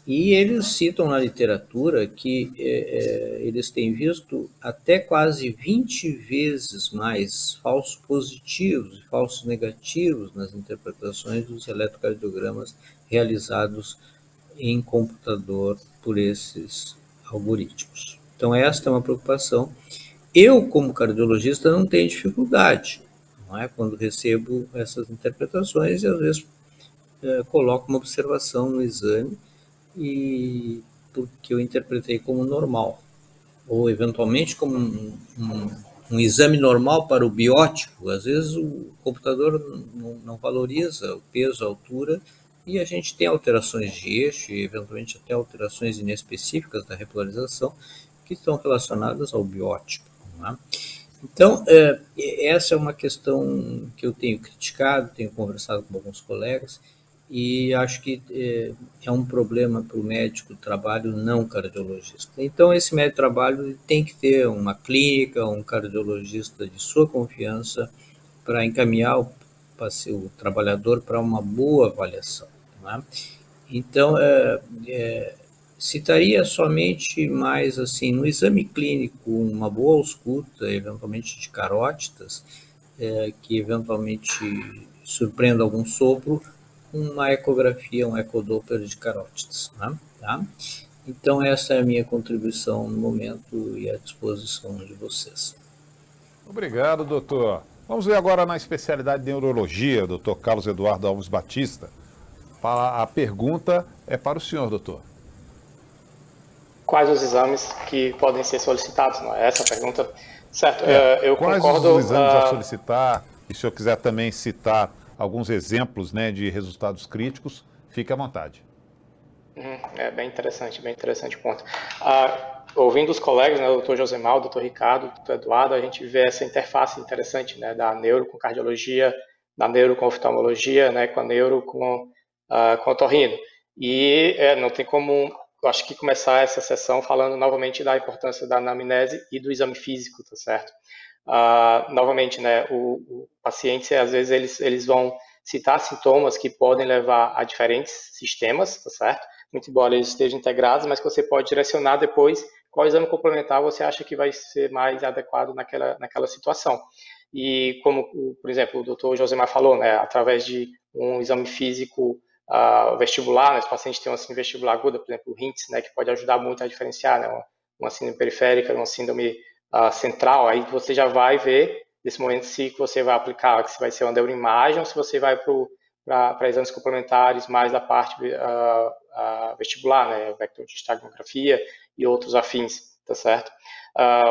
E eles citam na literatura que é, é eles têm visto até quase 20 vezes mais falsos positivos e falsos negativos nas interpretações dos eletrocardiogramas realizados em computador por esses algoritmos. Então, esta é uma preocupação. Eu, como cardiologista, não tenho dificuldade não é? Quando recebo essas interpretações, e às vezes é, coloco uma observação no exame e porque eu interpretei como normal, ou eventualmente como um, um, um exame normal para o biótipo. Às vezes o computador não, não valoriza o peso, a altura, e a gente tem alterações de eixo e eventualmente até alterações inespecíficas da repolarização que estão relacionadas ao biótipo. Não é? Então, é, essa é uma questão que eu tenho criticado, tenho conversado com alguns colegas, e acho que é, é um problema para o médico do trabalho não cardiologista. Então, esse médico de trabalho tem que ter uma clínica, um cardiologista de sua confiança para encaminhar o, o trabalhador para uma boa avaliação. É? Então, é, é, Citaria somente mais assim, no exame clínico, uma boa ausculta, eventualmente de carótidas, é, que eventualmente surpreenda algum sopro, uma ecografia, um ecodoppler de carótidas. Né? Tá? Então, essa é a minha contribuição no momento e à disposição de vocês. Obrigado, doutor. Vamos ver agora na especialidade de neurologia, doutor Carlos Eduardo Alves Batista. A pergunta é para o senhor, doutor quais os exames que podem ser solicitados? Não é essa pergunta? Certo, é, eu quais concordo. Quais os exames uh... a solicitar? E se eu quiser também citar alguns exemplos né, de resultados críticos, fique à vontade. Uhum, é bem interessante, bem interessante ponto. Uh, ouvindo os colegas, né, o doutor Josemar, o doutor Ricardo, o doutor Eduardo, a gente vê essa interface interessante né, da neuro com cardiologia, da neuro com oftalmologia, né, com a neuro com, uh, com otorrino. E é, não tem como acho que começar essa sessão falando novamente da importância da anamnese e do exame físico, tá certo? Uh, novamente, né, o, o paciente, às vezes, eles, eles vão citar sintomas que podem levar a diferentes sistemas, tá certo? Muito embora eles estejam integrados, mas que você pode direcionar depois qual exame complementar você acha que vai ser mais adequado naquela, naquela situação. E como, por exemplo, o doutor Josemar falou, né, através de um exame físico uh, vestibular, né, os pacientes têm uma síndrome vestibular aguda, por exemplo, o HINTS, né, que pode ajudar muito a diferenciar né, uma, uma síndrome periférica, uma síndrome uh, central, aí você já vai ver, nesse momento, se você vai aplicar, se vai ser uma neuroimagem ou se você vai para exames complementares mais da parte uh, vestibular, né, vector de estagmografia e outros afins, tá certo?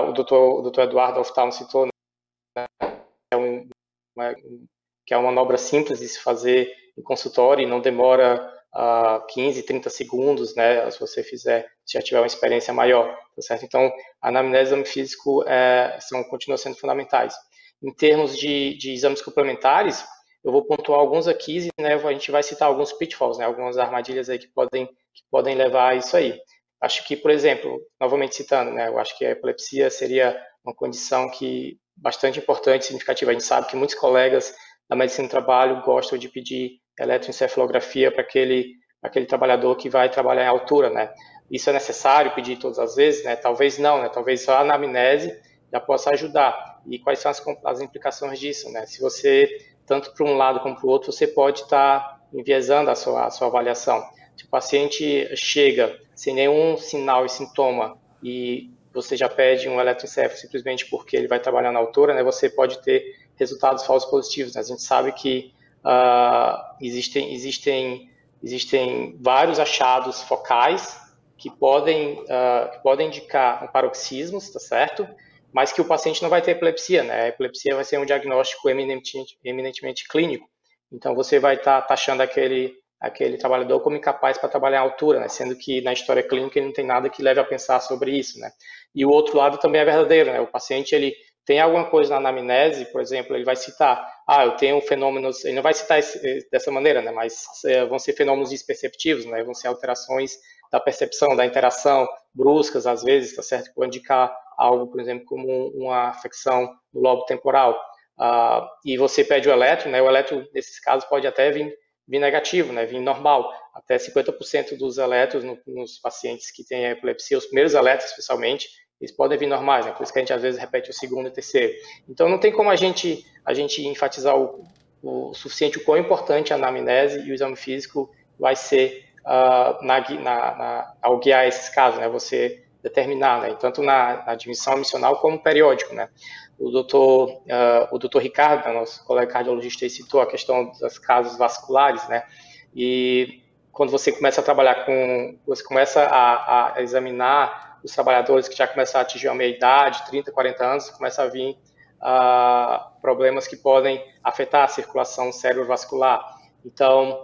o doutor, o doutor Eduardo Oftalmo citou, né, é um, uma, que é uma manobra simples de se fazer em consultório e não demora uh, 15, 30 segundos, né, se você fizer, se já tiver uma experiência maior, tá certo? Então, a anamnese e exame físico é, são, continuam sendo fundamentais. Em termos de, de exames complementares, eu vou pontuar alguns aqui, né, a gente vai citar alguns pitfalls, né, algumas armadilhas aí que podem, que podem levar a isso aí. Acho que, por exemplo, novamente citando, né, eu acho que a epilepsia seria uma condição que bastante importante, significativa. A gente sabe que muitos colegas da medicina do trabalho gostam de pedir eletroencefalografia para aquele, aquele trabalhador que vai trabalhar em altura, né? Isso é necessário pedir todas as vezes, né? Talvez não, né? Talvez só a anamnese já possa ajudar. E quais são as, as implicações disso, né? Se você, tanto para um lado como para o outro, você pode estar tá enviesando a sua, a sua avaliação. Se o paciente chega sem nenhum sinal e sintoma e você já pede um eletroencefalo simplesmente porque ele vai trabalhar na altura, né? Você pode ter resultados falsos positivos. Né? A gente sabe que uh, existem, existem, existem vários achados focais que podem, uh, que podem indicar um paroxismo, tá certo? Mas que o paciente não vai ter epilepsia, né? A epilepsia vai ser um diagnóstico eminentemente, eminentemente clínico. Então você vai estar tá taxando aquele aquele trabalhador como incapaz para trabalhar à altura, né? sendo que na história clínica ele não tem nada que leve a pensar sobre isso, né? E o outro lado também é verdadeiro, né? O paciente ele tem alguma coisa na anamnese, por exemplo, ele vai citar, ah, eu tenho fenômenos, ele não vai citar esse, dessa maneira, né, mas é, vão ser fenômenos disperceptivos, né, vão ser alterações da percepção, da interação, bruscas às vezes, tá certo, pode indicar algo, por exemplo, como uma afecção no lobo temporal. Ah, e você pede o eletro, né, o eletro, nesses casos, pode até vir, vir negativo, né, vir normal, até 50% dos eletros no, nos pacientes que têm epilepsia, os primeiros eletros especialmente, eles podem vir normais, né? por isso que a gente às vezes repete o segundo e o terceiro. Então não tem como a gente, a gente enfatizar o, o suficiente o quão importante a anamnese e o exame físico vai ser uh, na, na, na, ao guiar esses casos, né? você determinar, né? tanto na, na admissão missional como periódico. Né? O doutor, uh, o doutor Ricardo, nosso colega cardiologista, citou a questão dos casos vasculares, né? e quando você começa a trabalhar com, você começa a, a examinar os trabalhadores que já começam a atingir a meia-idade, 30, 40 anos, começa a vir uh, problemas que podem afetar a circulação cerebrovascular. Então,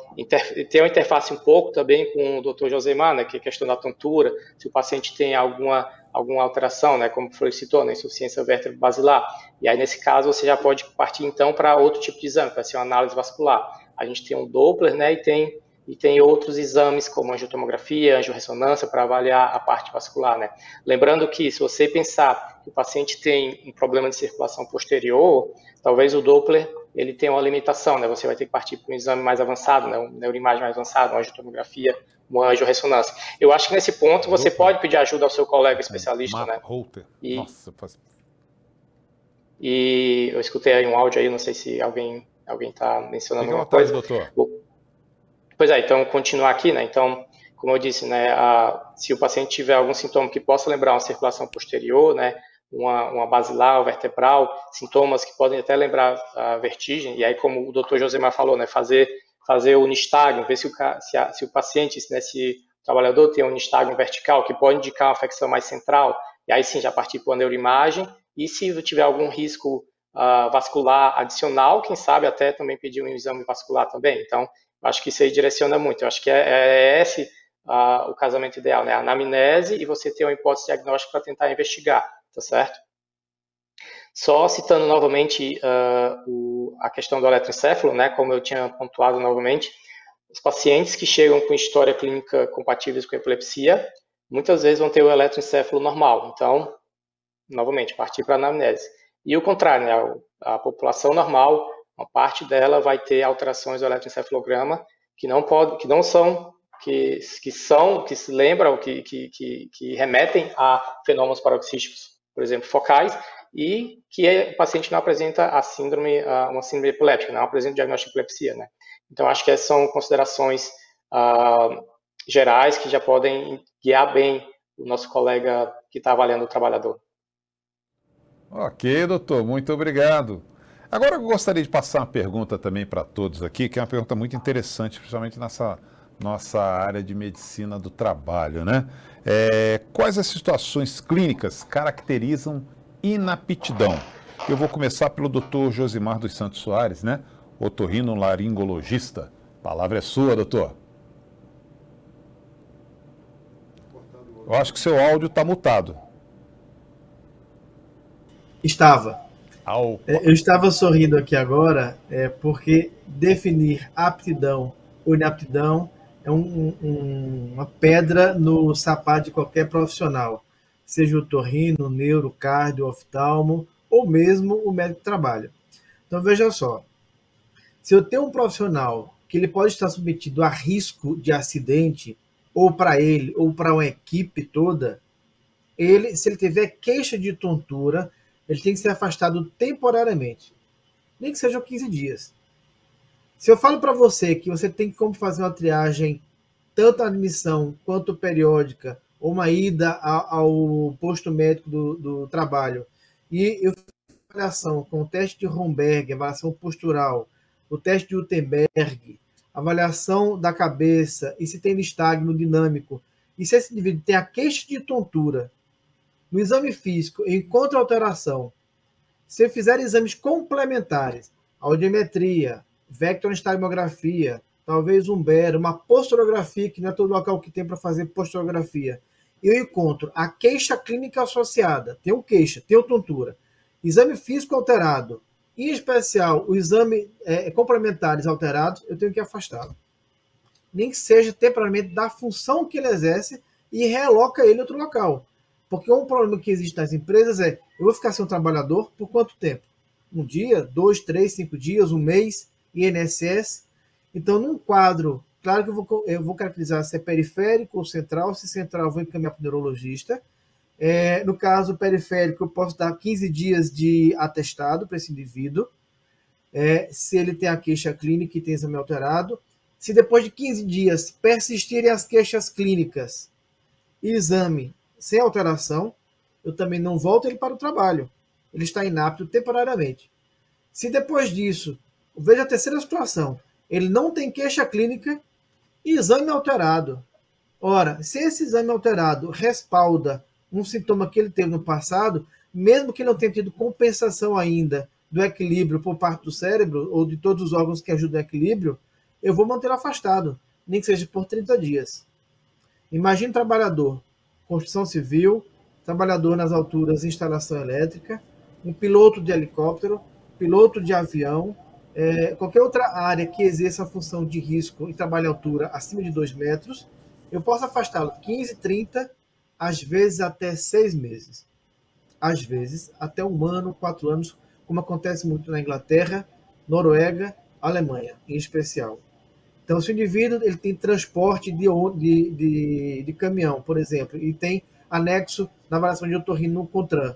tem uma interface um pouco também com o Dr. Josemar, né, que é questão da tontura, se o paciente tem alguma, alguma alteração, né, como foi citou, né, insuficiência basilar. E aí, nesse caso, você já pode partir, então, para outro tipo de exame, para ser uma análise vascular. A gente tem um Doppler, né, e tem e tem outros exames como angiotomografia, angiorressonância para avaliar a parte vascular, né? Lembrando que se você pensar que o paciente tem um problema de circulação posterior, talvez o Doppler ele tenha uma limitação, né? Você vai ter que partir para um exame mais avançado, né? Uma neuroimagem mais avançada, uma angiotomografia, uma angiorressonância. Eu acho que nesse ponto você pode pedir ajuda ao seu colega especialista, é, né? Holter. E, Nossa, faz... e eu escutei aí um áudio aí, não sei se alguém alguém está mencionando Fique alguma coisa. doutor. Pois é, então continuar aqui, né? Então, como eu disse, né, a, se o paciente tiver algum sintoma que possa lembrar uma circulação posterior, né, uma, uma basilar, vertebral, sintomas que podem até lembrar a vertigem, e aí como o Dr. Josemar falou, né, fazer fazer o nistagmo, ver se o, se, a, se o paciente, né, se o trabalhador tem um nistagmo vertical, que pode indicar uma afecção mais central, e aí sim já partir para a neuroimagem, e se tiver algum risco uh, vascular adicional, quem sabe até também pedir um exame vascular também. Então, Acho que isso aí direciona muito. Eu acho que é, é esse uh, o casamento ideal, né? A anamnese e você ter uma hipótese diagnóstica para tentar investigar, tá certo? Só citando novamente uh, o, a questão do eletroencefalo, né? Como eu tinha pontuado novamente, os pacientes que chegam com história clínica compatíveis com epilepsia, muitas vezes vão ter o eletroencefalo normal. Então, novamente, partir para a anamnese. E o contrário, né? a população normal, uma parte dela vai ter alterações do eletroencefalograma que não pode, que não são que, que são, que se lembram, que, que, que, remetem a fenômenos paroxísticos, por exemplo, focais, e que o paciente não apresenta a síndrome, uma síndrome epiléptica, não apresenta diagnóstico de epilepsia, né? Então, acho que essas são considerações uh, gerais que já podem guiar bem o nosso colega que está avaliando o trabalhador. Ok, doutor, muito obrigado. Agora eu gostaria de passar uma pergunta também para todos aqui, que é uma pergunta muito interessante, principalmente nessa nossa área de medicina do trabalho, né? É, quais as situações clínicas caracterizam inaptidão? Eu vou começar pelo doutor Josimar dos Santos Soares, né? Otorrino laringologista. Palavra é sua, doutor. Eu acho que seu áudio está mutado. Estava. Ao... É, eu estava sorrindo aqui agora é, porque definir aptidão ou inaptidão é um, um, uma pedra no sapato de qualquer profissional, seja o torrino, neuro, cardio, oftalmo ou mesmo o médico de trabalho. Então veja só, se eu tenho um profissional que ele pode estar submetido a risco de acidente, ou para ele, ou para uma equipe toda, ele, se ele tiver queixa de tontura, ele tem que ser afastado temporariamente, nem que sejam 15 dias. Se eu falo para você que você tem como fazer uma triagem tanto admissão quanto periódica, ou uma ida ao posto médico do, do trabalho, e eu avaliação com o teste de Romberg, avaliação postural, o teste de Utenberg, avaliação da cabeça, e se tem nistagmo dinâmico, e se esse indivíduo tem a queixa de tontura, no exame físico encontra alteração, se fizer exames complementares, audiometria, vectorinstagmografia, talvez um BER, uma posturografia, que não é todo local que tem para fazer posturografia, eu encontro a queixa clínica associada, tem queixa, tem tontura, exame físico alterado, em especial o exame é, complementares alterados, eu tenho que afastá-lo. Nem que seja temporariamente da função que ele exerce e realoca ele em outro local. Porque um problema que existe nas empresas é, eu vou ficar sem um trabalhador por quanto tempo? Um dia, dois, três, cinco dias, um mês, INSS. Então, num quadro, claro que eu vou, eu vou caracterizar se é periférico ou central. Se central, eu vou encaminhar para o neurologista. É, no caso periférico, eu posso dar 15 dias de atestado para esse indivíduo. É, se ele tem a queixa clínica e tem exame alterado. Se depois de 15 dias persistirem as queixas clínicas exame sem alteração, eu também não volto ele para o trabalho. Ele está inapto temporariamente. Se depois disso Veja a terceira situação. Ele não tem queixa clínica e exame alterado. Ora, se esse exame alterado respalda um sintoma que ele teve no passado, mesmo que não tenha tido compensação ainda do equilíbrio por parte do cérebro ou de todos os órgãos que ajudam o equilíbrio, eu vou manter afastado, nem que seja por 30 dias. Imagine um trabalhador, construção civil, trabalhador nas alturas, instalação elétrica, um piloto de helicóptero, piloto de avião, é, qualquer outra área que exerça a função de risco e trabalhe altura acima de 2 metros, eu posso afastá-lo 15, 30, às vezes até 6 meses. Às vezes até um ano, quatro anos, como acontece muito na Inglaterra, Noruega, Alemanha, em especial. Então, se o indivíduo ele tem transporte de, de, de, de caminhão, por exemplo, e tem anexo na avaliação de otorrino no CONTRAN,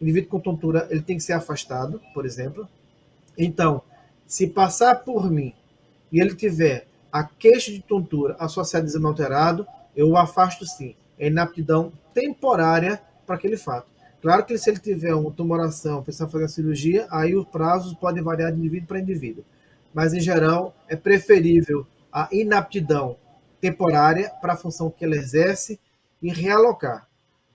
o indivíduo com tontura ele tem que ser afastado, por exemplo. Então, se passar por mim e ele tiver a queixa de tontura associada a exame alterado, eu o afasto sim. É inaptidão temporária para aquele fato. Claro que se ele tiver uma tumoração, precisar fazer a cirurgia, aí os prazos podem variar de indivíduo para indivíduo. Mas, em geral, é preferível a inaptidão temporária para a função que ele exerce e realocar.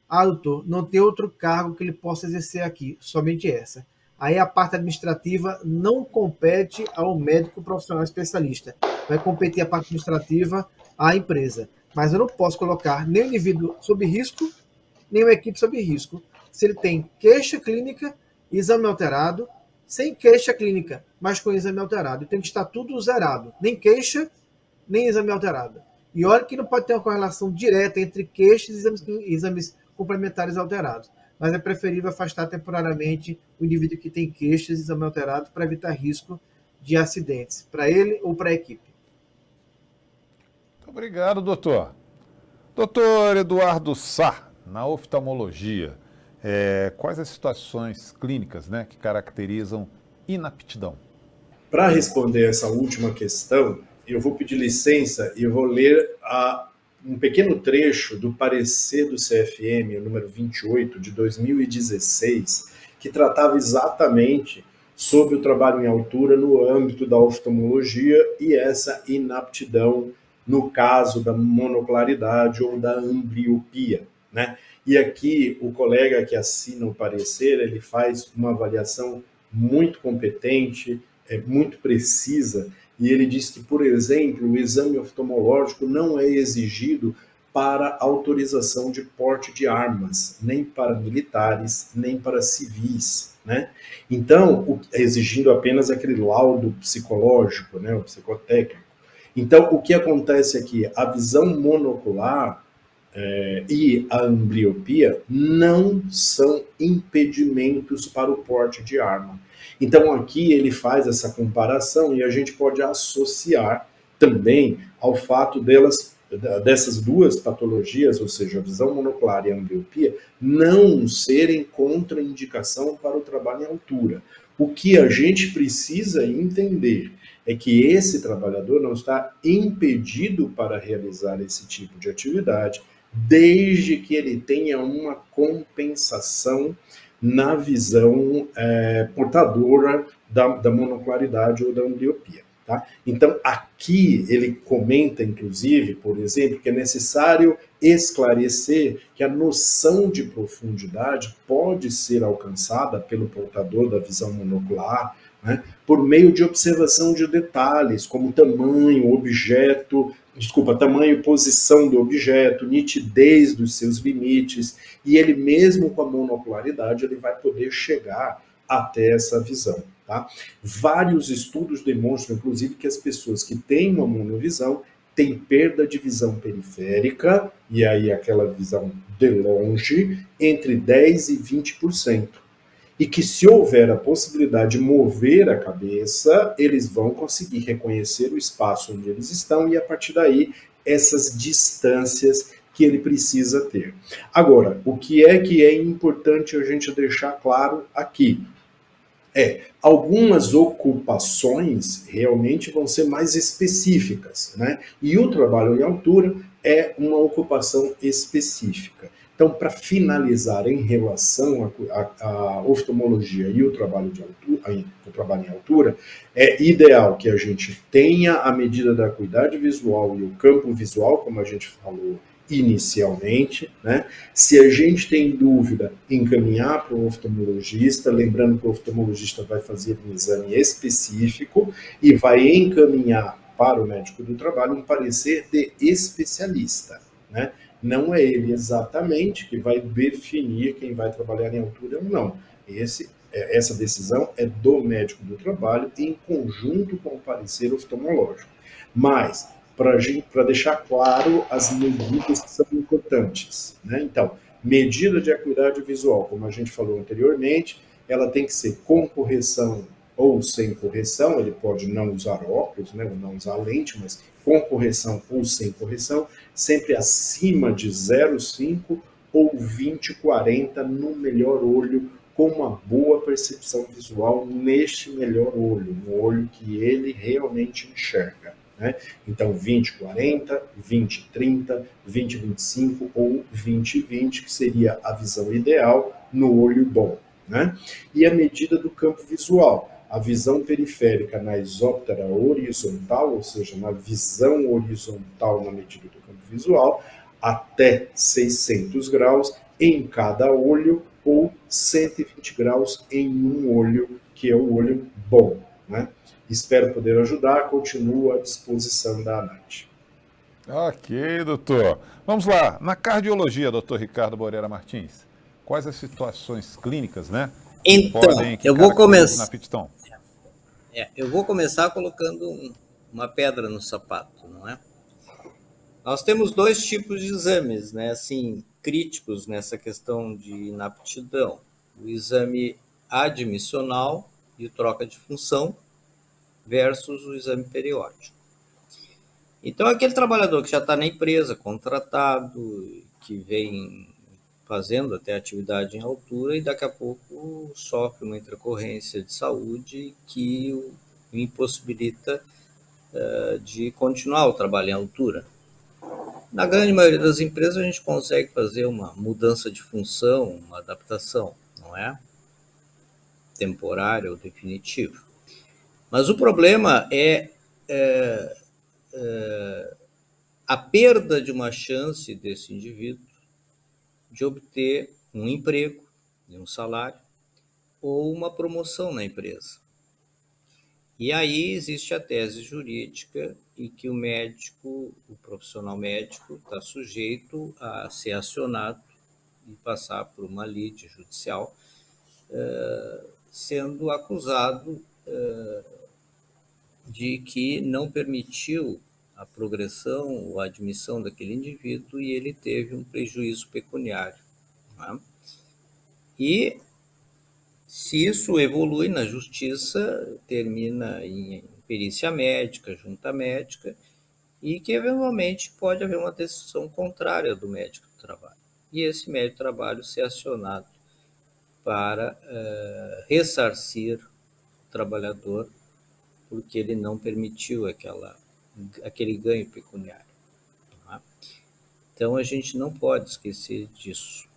Ah, doutor, não tem outro cargo que ele possa exercer aqui, somente essa aí a parte administrativa não compete ao médico profissional especialista. Vai competir a parte administrativa à empresa. Mas eu não posso colocar nem o indivíduo sob risco, nem uma equipe sob risco, se ele tem queixa clínica, exame alterado, sem queixa clínica, mas com exame alterado. Tem que estar tudo zerado. Nem queixa, nem exame alterado. E olha que não pode ter uma correlação direta entre queixas e exames, exames complementares alterados, mas é preferível afastar temporariamente o indivíduo que tem queixas e exame alterado para evitar risco de acidentes, para ele ou para a equipe. Obrigado, doutor. Doutor Eduardo Sá, na oftalmologia, é, quais as situações clínicas né, que caracterizam inaptidão? Para responder essa última questão, eu vou pedir licença e vou ler a, um pequeno trecho do parecer do CFM, o número 28, de 2016, que tratava exatamente sobre o trabalho em altura no âmbito da oftalmologia e essa inaptidão no caso da monoclaridade ou da ambliopia, né? E aqui o colega que assina o parecer, ele faz uma avaliação muito competente, é muito precisa, e ele diz que, por exemplo, o exame oftalmológico não é exigido para autorização de porte de armas, nem para militares, nem para civis, né? Então, exigindo apenas aquele laudo psicológico, né, o psicotécnico. Então, o que acontece aqui? A visão monocular é, e a ambliopia não são impedimentos para o porte de arma. Então, aqui ele faz essa comparação e a gente pode associar também ao fato delas dessas duas patologias, ou seja, a visão monocular e a ambliopia, não serem contraindicação para o trabalho em altura. O que a gente precisa entender é que esse trabalhador não está impedido para realizar esse tipo de atividade, desde que ele tenha uma compensação na visão é, portadora da, da monoclaridade ou da ambliopia. Tá? Então, aqui ele comenta, inclusive, por exemplo, que é necessário esclarecer que a noção de profundidade pode ser alcançada pelo portador da visão monocular né, por meio de observação de detalhes, como tamanho, objeto, desculpa, tamanho e posição do objeto, nitidez dos seus limites, e ele mesmo com a monocularidade, ele vai poder chegar até essa visão. Tá? Vários estudos demonstram, inclusive, que as pessoas que têm uma monovisão têm perda de visão periférica, e aí aquela visão de longe, entre 10% e 20% e que se houver a possibilidade de mover a cabeça, eles vão conseguir reconhecer o espaço onde eles estão e a partir daí essas distâncias que ele precisa ter. Agora, o que é que é importante a gente deixar claro aqui? É, algumas ocupações realmente vão ser mais específicas, né? E o trabalho em altura é uma ocupação específica. Então, para finalizar em relação à oftalmologia e o trabalho, de altura, o trabalho em altura, é ideal que a gente tenha a medida da acuidade visual e o campo visual, como a gente falou inicialmente, né? Se a gente tem dúvida, encaminhar para o oftalmologista, lembrando que o oftalmologista vai fazer um exame específico e vai encaminhar para o médico do trabalho um parecer de especialista, né? Não é ele exatamente que vai definir quem vai trabalhar em altura ou não. Esse, é, essa decisão é do médico do trabalho em conjunto com o parecer oftalmológico. Mas, para deixar claro as medidas que são importantes. Né? Então, medida de acuidade visual, como a gente falou anteriormente, ela tem que ser com correção ou sem correção, ele pode não usar óculos, né, ou não usar lente, mas com correção ou sem correção, sempre acima de 0,5 ou 20,40 no melhor olho, com uma boa percepção visual neste melhor olho, no olho que ele realmente enxerga. Né? Então, 20-40, 20-30, 20-25 ou 20-20, que seria a visão ideal no olho bom. Né? E a medida do campo visual a visão periférica na isóptera horizontal, ou seja, na visão horizontal na medida do campo visual, até 600 graus em cada olho ou 120 graus em um olho, que é o olho bom. Né? Espero poder ajudar, continuo à disposição da ANAT. Ok, doutor. Vamos lá, na cardiologia, doutor Ricardo Moreira Martins, quais as situações clínicas, né? Então, eu vou começar. É, eu vou começar colocando uma pedra no sapato, não é? Nós temos dois tipos de exames, né, assim, críticos nessa questão de inaptidão. O exame admissional e troca de função versus o exame periódico. Então, aquele trabalhador que já está na empresa, contratado, que vem fazendo até atividade em altura e daqui a pouco sofre uma intercorrência de saúde que o impossibilita uh, de continuar o trabalho em altura. Na grande maioria das empresas, a gente consegue fazer uma mudança de função, uma adaptação, não é? Temporária ou definitiva. Mas o problema é, é, é a perda de uma chance desse indivíduo de obter um emprego, um salário ou uma promoção na empresa. E aí existe a tese jurídica e que o médico, o profissional médico, está sujeito a ser acionado e passar por uma lide judicial, uh, sendo acusado uh, de que não permitiu a progressão ou a admissão daquele indivíduo e ele teve um prejuízo pecuniário. Né? E se isso evolui na justiça, termina em perícia médica, junta médica, e que eventualmente pode haver uma decisão contrária do médico do trabalho. E esse médico do trabalho ser acionado para uh, ressarcir o trabalhador porque ele não permitiu aquela, aquele ganho pecuniário. Tá? Então a gente não pode esquecer disso.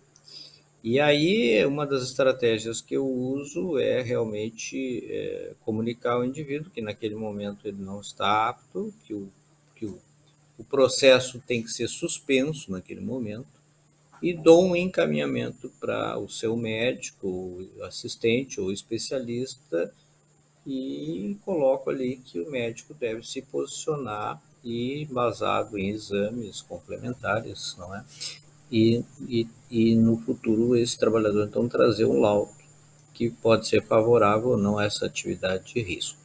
E aí, uma das estratégias que eu uso é realmente é, comunicar ao indivíduo que naquele momento ele não está apto, que, o, que o, o processo tem que ser suspenso naquele momento, e dou um encaminhamento para o seu médico, assistente ou especialista, e coloco ali que o médico deve se posicionar e basado em exames complementares, não é? e, e, e no futuro esse trabalhador então trazer um laudo que pode ser favorável ou não a essa atividade de risco.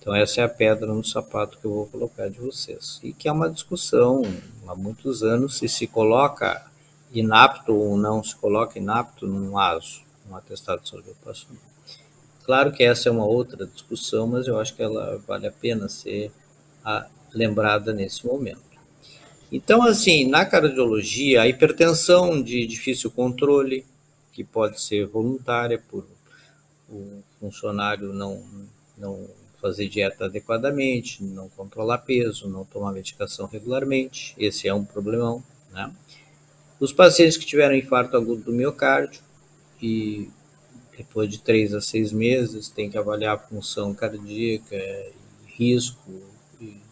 Então essa é a pedra no sapato que eu vou colocar de vocês. E que é uma discussão há muitos anos se se coloca inapto ou não se coloca inapto num ASO, um atestado de saúde ocupacional. Claro que essa é uma outra discussão, mas eu acho que ela vale a pena ser a, lembrada nesse momento. Então, assim, na cardiologia, a hipertensão de difícil controle, que pode ser voluntária por o funcionário não, não fazer dieta adequadamente, não controlar peso, não tomar medicação regularmente, esse é um problemão, né? Os pacientes que tiveram infarto agudo do miocárdio e depois de três a seis meses tem que avaliar a função cardíaca, risco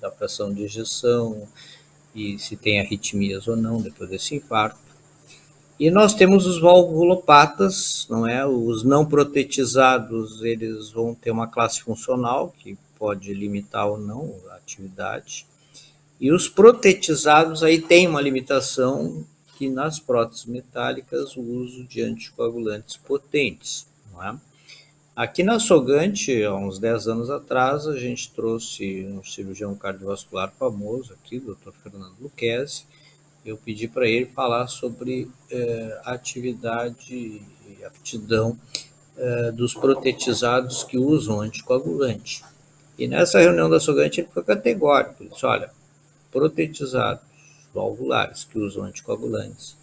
da pressão de ejeção, e se tem arritmias ou não depois desse infarto. E nós temos os valvulopatas, não é? Os não protetizados, eles vão ter uma classe funcional que pode limitar ou não a atividade. E os protetizados aí tem uma limitação que nas próteses metálicas o uso de anticoagulantes potentes, é? Aqui na Sogante, há uns 10 anos atrás, a gente trouxe um cirurgião cardiovascular famoso aqui, o Dr. Fernando Luquezzi. Eu pedi para ele falar sobre eh, atividade e aptidão eh, dos protetizados que usam anticoagulante. E nessa reunião da Sogante ele foi categórico, ele disse, olha, protetizados valvulares que usam anticoagulantes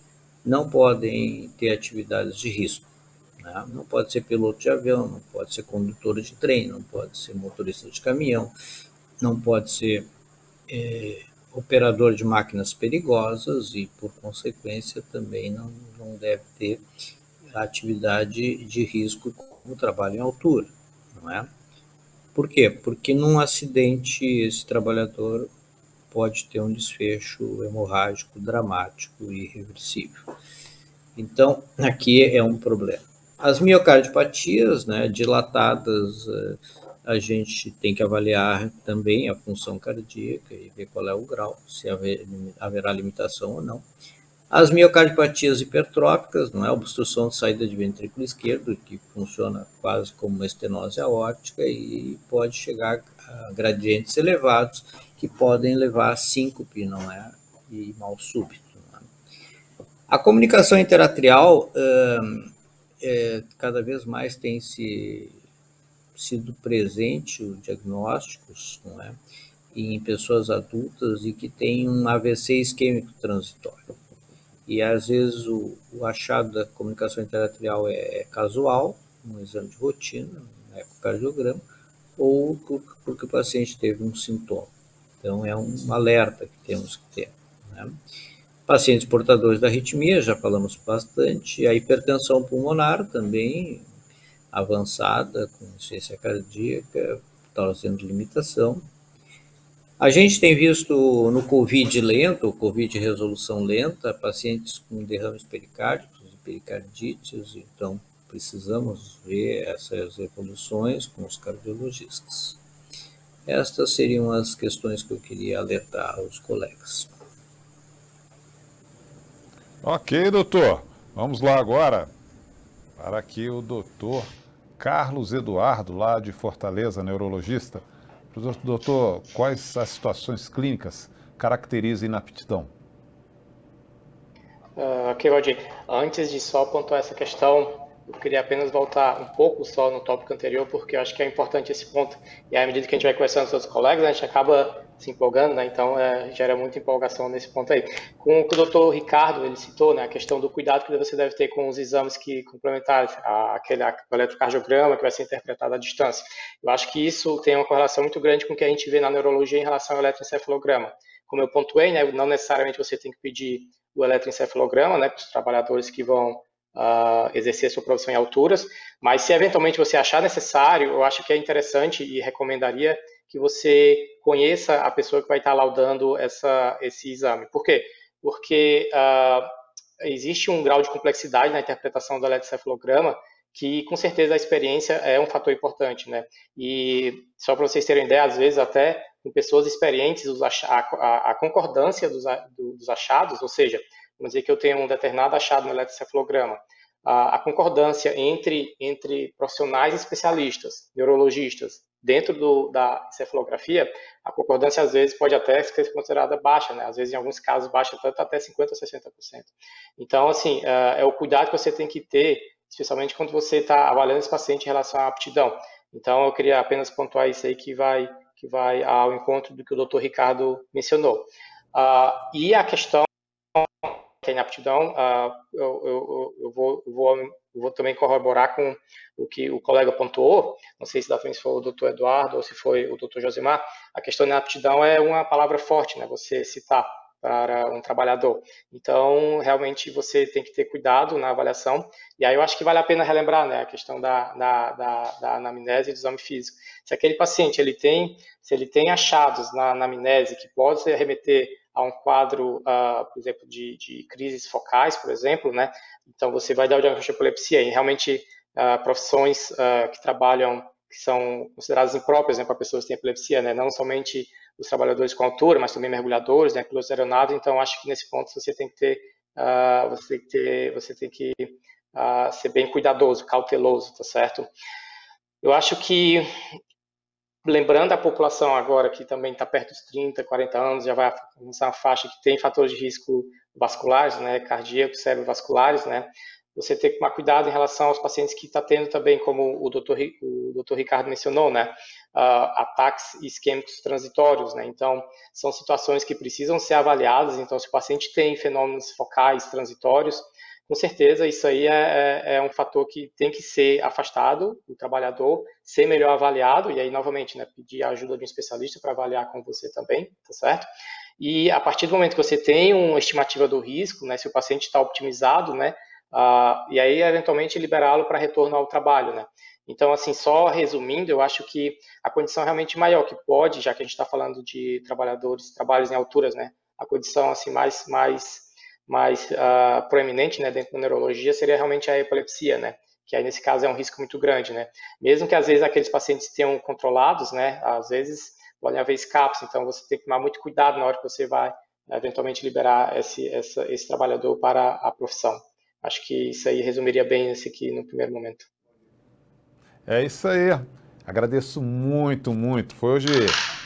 não podem ter atividades de risco né? Não pode ser piloto de avião, não pode ser condutor de trem, não pode ser motorista de caminhão, não pode ser é, operador de máquinas perigosas e, por consequência, também não, não deve ter atividade de risco como trabalho em altura, não é? Por quê? Porque num acidente esse trabalhador pode ter um desfecho hemorrágico dramático e irreversível. Então, aqui é um problema. As miocardiopatias né, dilatadas, eh, a gente tem que avaliar também a função cardíaca e ver qual é o grau, se haver, haverá limitação ou não. As miocardiopatias hipertróficas, não é? obstrução de saída de ventrículo esquerdo, que funciona quase como uma estenose aórtica e pode chegar a gradientes elevados que podem levar a síncope, não é? e mal súbito. Né? A comunicação interatrial é, cada vez mais tem se sido presente os diagnósticos não é? em pessoas adultas e que têm um AVC isquêmico transitório. E às vezes o, o achado da comunicação interatrial é, é casual, um exame de rotina, um ecocardiograma, ou porque o paciente teve um sintoma. Então é um alerta que temos que ter. Né? Pacientes portadores da arritmia, já falamos bastante, a hipertensão pulmonar também avançada, com insuficiência cardíaca, trazendo limitação. A gente tem visto no COVID lento, COVID resolução lenta, pacientes com derrames pericárdicos e pericardites, então precisamos ver essas evoluções com os cardiologistas. Estas seriam as questões que eu queria alertar aos colegas. Ok, doutor. Vamos lá agora para aqui o doutor Carlos Eduardo, lá de Fortaleza, neurologista. Doutor, quais as situações clínicas caracterizam inaptidão? Uh, ok, Valdir. Antes de só pontuar essa questão, eu queria apenas voltar um pouco só no tópico anterior, porque eu acho que é importante esse ponto. E à medida que a gente vai conversando com os colegas, a gente acaba se empolgando, né? Então é, gera muita empolgação nesse ponto aí. Com o que o doutor Ricardo ele citou, né? A questão do cuidado que você deve ter com os exames que complementares, a, aquele o eletrocardiograma que vai ser interpretado à distância. Eu acho que isso tem uma correlação muito grande com o que a gente vê na neurologia em relação ao eletroencefalograma. Como eu pontuei, né? Não necessariamente você tem que pedir o eletroencefalograma, né? Para os trabalhadores que vão uh, exercer sua profissão em alturas, mas se eventualmente você achar necessário, eu acho que é interessante e recomendaria que você conheça a pessoa que vai estar laudando essa, esse exame. Por quê? Porque uh, existe um grau de complexidade na interpretação do eletrocefalograma que com certeza a experiência é um fator importante, né? E só para vocês terem ideia, às vezes até com pessoas experientes, a, a concordância dos, dos, achados, ou seja, vamos dizer que eu tenho um determinado achado no eletrocefalograma, a, a concordância entre, entre profissionais especialistas, neurologistas, dentro do, da encefalografia, a concordância às vezes pode até ser considerada baixa, né? às vezes em alguns casos baixa tanto até 50% ou 60%. Então, assim, é, é o cuidado que você tem que ter, especialmente quando você está avaliando esse paciente em relação à aptidão. Então, eu queria apenas pontuar isso aí que vai, que vai ao encontro do que o doutor Ricardo mencionou. Uh, e a questão que é inaptidão, uh, eu, eu, eu, vou, eu, vou, vou também corroborar com o que o colega pontuou, não sei se da frente foi o doutor Eduardo ou se foi o doutor Josimar, a questão da inaptidão é uma palavra forte, né, você citar para um trabalhador. Então, realmente, você tem que ter cuidado na avaliação. E aí eu acho que vale a pena relembrar né, a questão da, da, da, da anamnese e do exame físico. Se aquele paciente ele tem, se ele tem achados na anamnese que pode remeter a um quadro, uh, por exemplo, de, de, crises focais, por exemplo, né? Então você vai dar o diagnóstico de epilepsia e realmente uh, profissões uh, que trabalham, que são consideradas impróprias né, para pessoas que têm epilepsia, né? Não somente os trabalhadores com altura, mas também mergulhadores, né, pilotos aeronaves. Então acho que nesse ponto você tem que ter, você tem que ter, você tem que ser bem cuidadoso, cauteloso, tá certo? Eu acho que lembrando a população agora que também está perto dos 30, 40 anos, já vai começar uma faixa que tem fatores de risco vasculares, né, cardíacos, cerebrovasculares, né, você tem que tomar cuidado em relação aos pacientes que está tendo também, como o doutor, o doutor Ricardo mencionou, né, uh, ataques isquêmicos transitórios, né, então são situações que precisam ser avaliadas, então se o paciente tem fenômenos focais transitórios, com certeza isso aí é, é, é, um fator que tem que ser afastado, o trabalhador ser melhor avaliado, e aí, novamente, né, pedir a ajuda de um especialista para avaliar com você também, tá certo? E a partir do momento que você tem uma estimativa do risco, né, se o paciente está optimizado, né, uh, e aí, eventualmente, liberá-lo para retorno ao trabalho, né. Então, assim, só resumindo, eu acho que a condição realmente maior que pode, já que a gente está falando de trabalhadores, trabalhos em alturas, né, a condição, assim, mais, mais mais uh, proeminente né, dentro da neurologia seria realmente a epilepsia, né? Que aí nesse caso é um risco muito grande, né? Mesmo que às vezes aqueles pacientes tenham controlados, né? Às vezes podem haver escapes, então você tem que tomar muito cuidado na hora que você vai eventualmente liberar esse, essa, esse trabalhador para a profissão. Acho que isso aí resumiria bem esse aqui no primeiro momento. É isso aí. Agradeço muito, muito. Foi hoje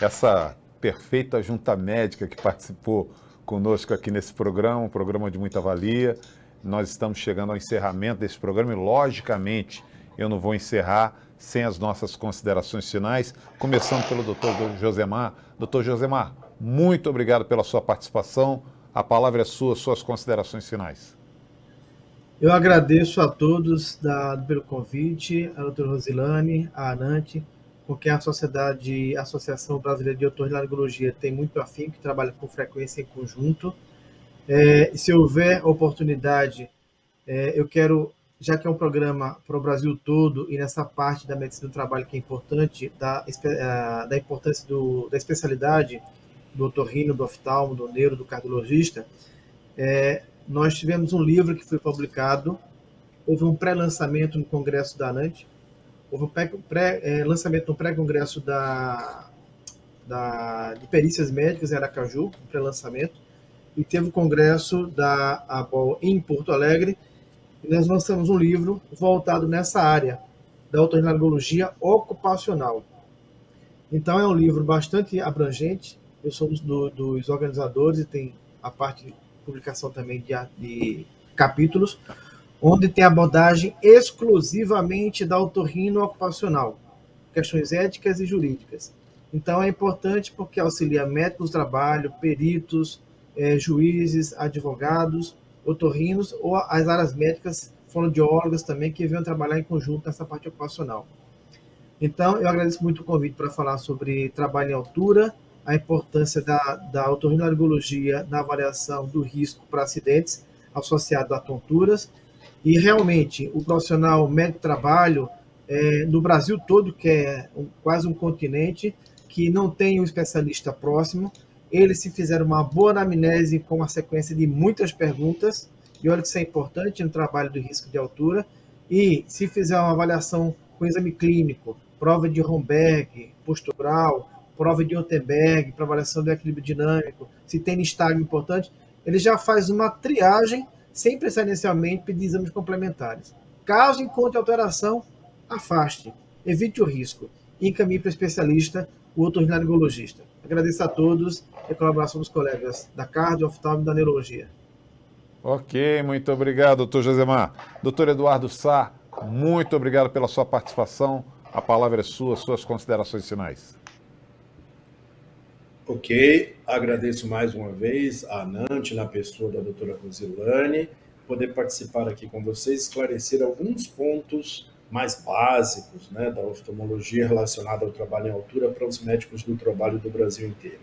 essa perfeita junta médica que participou conosco aqui nesse programa, um programa de muita valia. Nós estamos chegando ao encerramento desse programa e, logicamente, eu não vou encerrar sem as nossas considerações finais, começando pelo doutor Josemar. Doutor Josemar, muito obrigado pela sua participação. A palavra é sua, suas considerações finais. Eu agradeço a todos da, pelo convite, a doutora Rosilane, a Anante, com quem a Sociedade, a Associação Brasileira de Otorrinolaringologia tem muito afim, que trabalha com frequência em conjunto. É, se houver oportunidade, é, eu quero já que é um programa para o Brasil todo e nessa parte da medicina do trabalho que é importante, da, da importância do, da especialidade do otorrino, do oftalmo, do neuro, do cardiologista, é, nós tivemos um livro que foi publicado, houve um pré-lançamento no Congresso da ANANT, houve um pré-lançamento no pré-congresso da, da, de perícias médicas em Aracaju, um pré-lançamento, e teve o congresso da ABOL em Porto Alegre, e nós lançamos um livro voltado nessa área da otorrinolaringologia ocupacional. Então é um livro bastante abrangente. Eu sou do, dos organizadores e tem a parte de publicação também de, de capítulos, onde tem abordagem exclusivamente da otorrino ocupacional, questões éticas e jurídicas. Então é importante porque auxilia médicos do trabalho, peritos, eh, juízes, advogados otorrinos ou as áreas médicas fonoaudiólogas também que venham trabalhar em conjunto nessa parte ocupacional. Então, eu agradeço muito o convite para falar sobre trabalho em altura, a importância da, da otorrinolaringologia na avaliação do risco para acidentes associado a tonturas. E, realmente, o profissional médico-trabalho, é, no Brasil todo, que é um, quase um continente, que não tem um especialista próximo, eles se fizeram uma boa anamnese com uma sequência de muitas perguntas, e olha que isso é importante no trabalho do risco de altura, e se fizer uma avaliação com exame clínico, prova de Romberg, postural, prova de Ottenberg, para avaliação do equilíbrio dinâmico, se tem nistagmo importante, ele já faz uma triagem sem precisar inicialmente pedir exames complementares. Caso encontre alteração, afaste, evite o risco e encaminhe para o especialista, o otorrinolaringologista. Agradeço a todos e a colaboração dos colegas da cardio, e da neurologia. Ok, muito obrigado, doutor Josemar. Doutor Eduardo Sá, muito obrigado pela sua participação. A palavra é sua, suas considerações finais. Ok, agradeço mais uma vez a Nante, na pessoa da doutora Rosilane, poder participar aqui com vocês, esclarecer alguns pontos mais básicos né, da oftalmologia relacionada ao trabalho em altura para os médicos do trabalho do Brasil inteiro.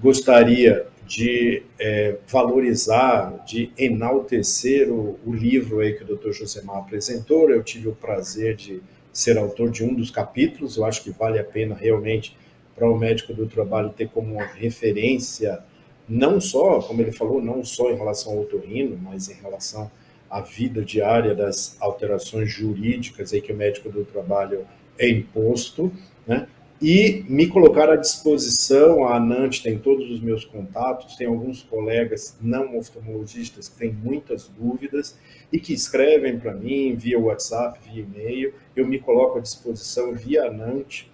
Gostaria de é, valorizar, de enaltecer o, o, livro aí que o Dr. Josemar apresentou. Eu tive o prazer de ser autor de um dos capítulos. Eu acho que vale a pena realmente para o médico do trabalho ter como referência, não só, como ele falou, não só em relação ao otorrino, mas em relação a vida diária das alterações jurídicas aí que o médico do trabalho é imposto, né? E me colocar à disposição, a ANANT tem todos os meus contatos, tem alguns colegas não oftalmologistas que têm muitas dúvidas e que escrevem para mim via WhatsApp, via e-mail. Eu me coloco à disposição via ANANT,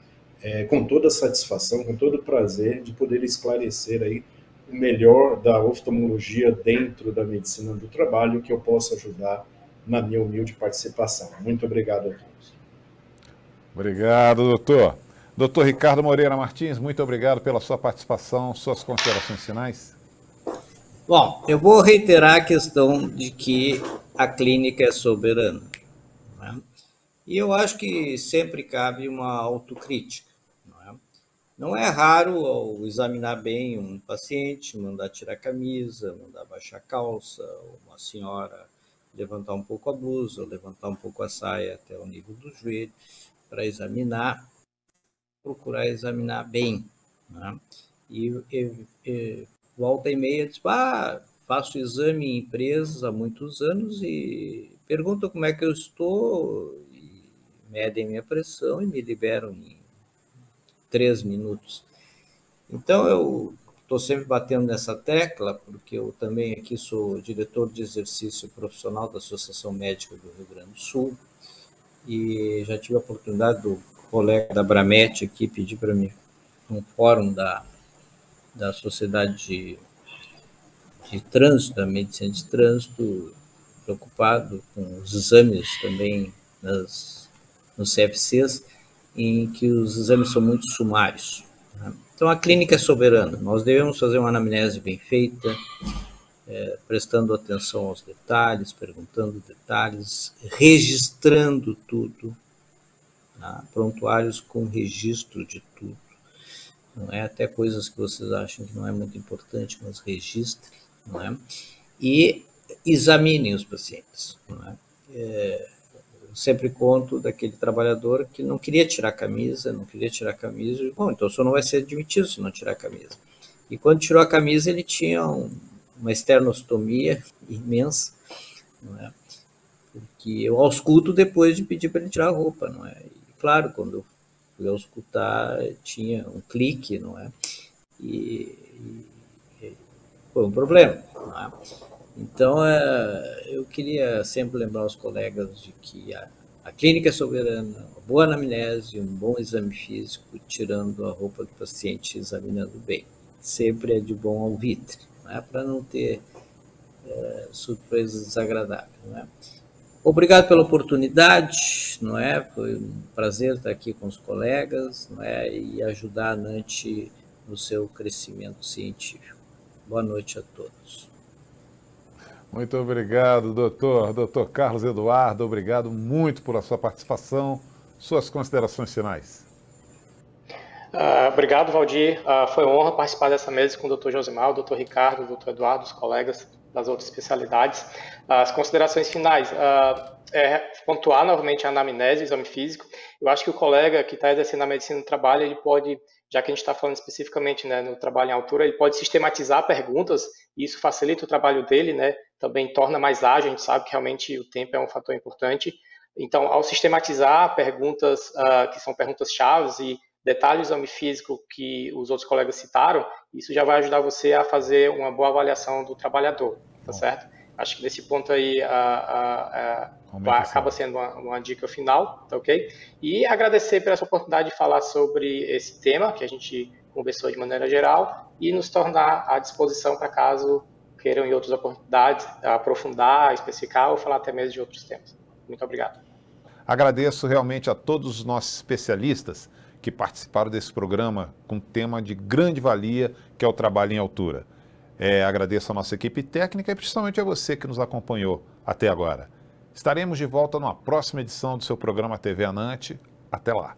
é, com toda satisfação, com todo prazer de poder esclarecer aí o melhor da oftalmologia dentro da medicina do trabalho que eu possa ajudar na minha humilde participação. Muito obrigado a todos. Obrigado, doutor. Doutor Ricardo Moreira Martins, muito obrigado pela sua participação, suas considerações finais. Bom, eu vou reiterar a questão de que a clínica é soberana. E eu acho que sempre cabe uma autocrítica. Não é raro ao examinar bem um paciente, mandar tirar a camisa, mandar baixar a calça, uma senhora levantar um pouco a blusa, levantar um pouco a saia até o nível do joelho, para examinar, procurar examinar bem. Né? E, e, e, volta e meia diz, ah, faço exame em empresas há muitos anos e perguntam como é que eu estou, medem minha pressão e me liberam em três minutos. Então, eu estou sempre batendo nessa tecla, porque eu também aqui sou diretor de exercício profissional da Associação Médica do Rio Grande do Sul, e já tive a oportunidade do colega da Bramete aqui pedir para mim um fórum da, da Sociedade de de trânsito, da medicina de trânsito, preocupado com os exames também nas, nos CFCs, em que os exames são muito sumários. Né? Então, a clínica é soberana. Nós devemos fazer uma anamnese bem feita, é, prestando atenção aos detalhes, perguntando detalhes, registrando tudo, tá? prontuários com registro de tudo. Não é até coisas que vocês acham que não é muito importante, mas registre, não é? E examinem os pacientes, não é? é sempre conto daquele trabalhador que não queria tirar a camisa, não queria tirar a camisa, bom, então o senhor não vai ser admitido se não tirar a camisa. E quando tirou a camisa, ele tinha um, uma esternostomia imensa, não é? Porque eu ausculto depois de pedir para ele tirar a roupa, não é? E, claro, quando eu fui auscultar, tinha um clique, não é? E, e foi um problema, não é? Então, é, eu queria sempre lembrar os colegas de que a, a clínica é soberana, uma boa anamnese, um bom exame físico, tirando a roupa do paciente, examinando bem. Sempre é de bom alvitre, não é? para não ter é, surpresas desagradáveis. É? Obrigado pela oportunidade, não é? Foi um prazer estar aqui com os colegas, não é? E ajudar a NANT no seu crescimento científico. Boa noite a todos. Muito obrigado, doutor. Doutor Carlos Eduardo, obrigado muito por a sua participação. Suas considerações finais. Uh, obrigado, Valdir. Uh, foi uma honra participar dessa mesa com o doutor Josimar, o doutor Ricardo, o doutor Eduardo, os colegas das outras especialidades. Uh, as considerações finais. É pontuar novamente a anamnese, o exame físico. Eu acho que o colega que está exercendo a medicina do trabalho, ele pode já que a gente está falando especificamente né, no trabalho em altura, ele pode sistematizar perguntas e isso facilita o trabalho dele, né, também torna mais ágil, a gente sabe que realmente o tempo é um fator importante. Então, ao sistematizar perguntas uh, que são perguntas chaves e detalhes do exame físico que os outros colegas citaram, isso já vai ajudar você a fazer uma boa avaliação do trabalhador, tá certo? Acho que nesse ponto aí a, a, a, acaba sendo uma, uma, dica final, tá ok? E agradecer pela essa oportunidade de falar sobre esse tema que a gente conversou de maneira geral e nos tornar à disposição para caso queiram em outras oportunidades aprofundar, especificar ou falar até mesmo de outros temas. Muito obrigado. Agradeço realmente a todos os nossos especialistas que participaram desse programa com tema de grande valia, que é o trabalho em altura. É, agradeço a nossa equipe técnica e principalmente a você que nos acompanhou até agora. Estaremos de volta numa próxima edição do seu programa TV Anante. Até lá.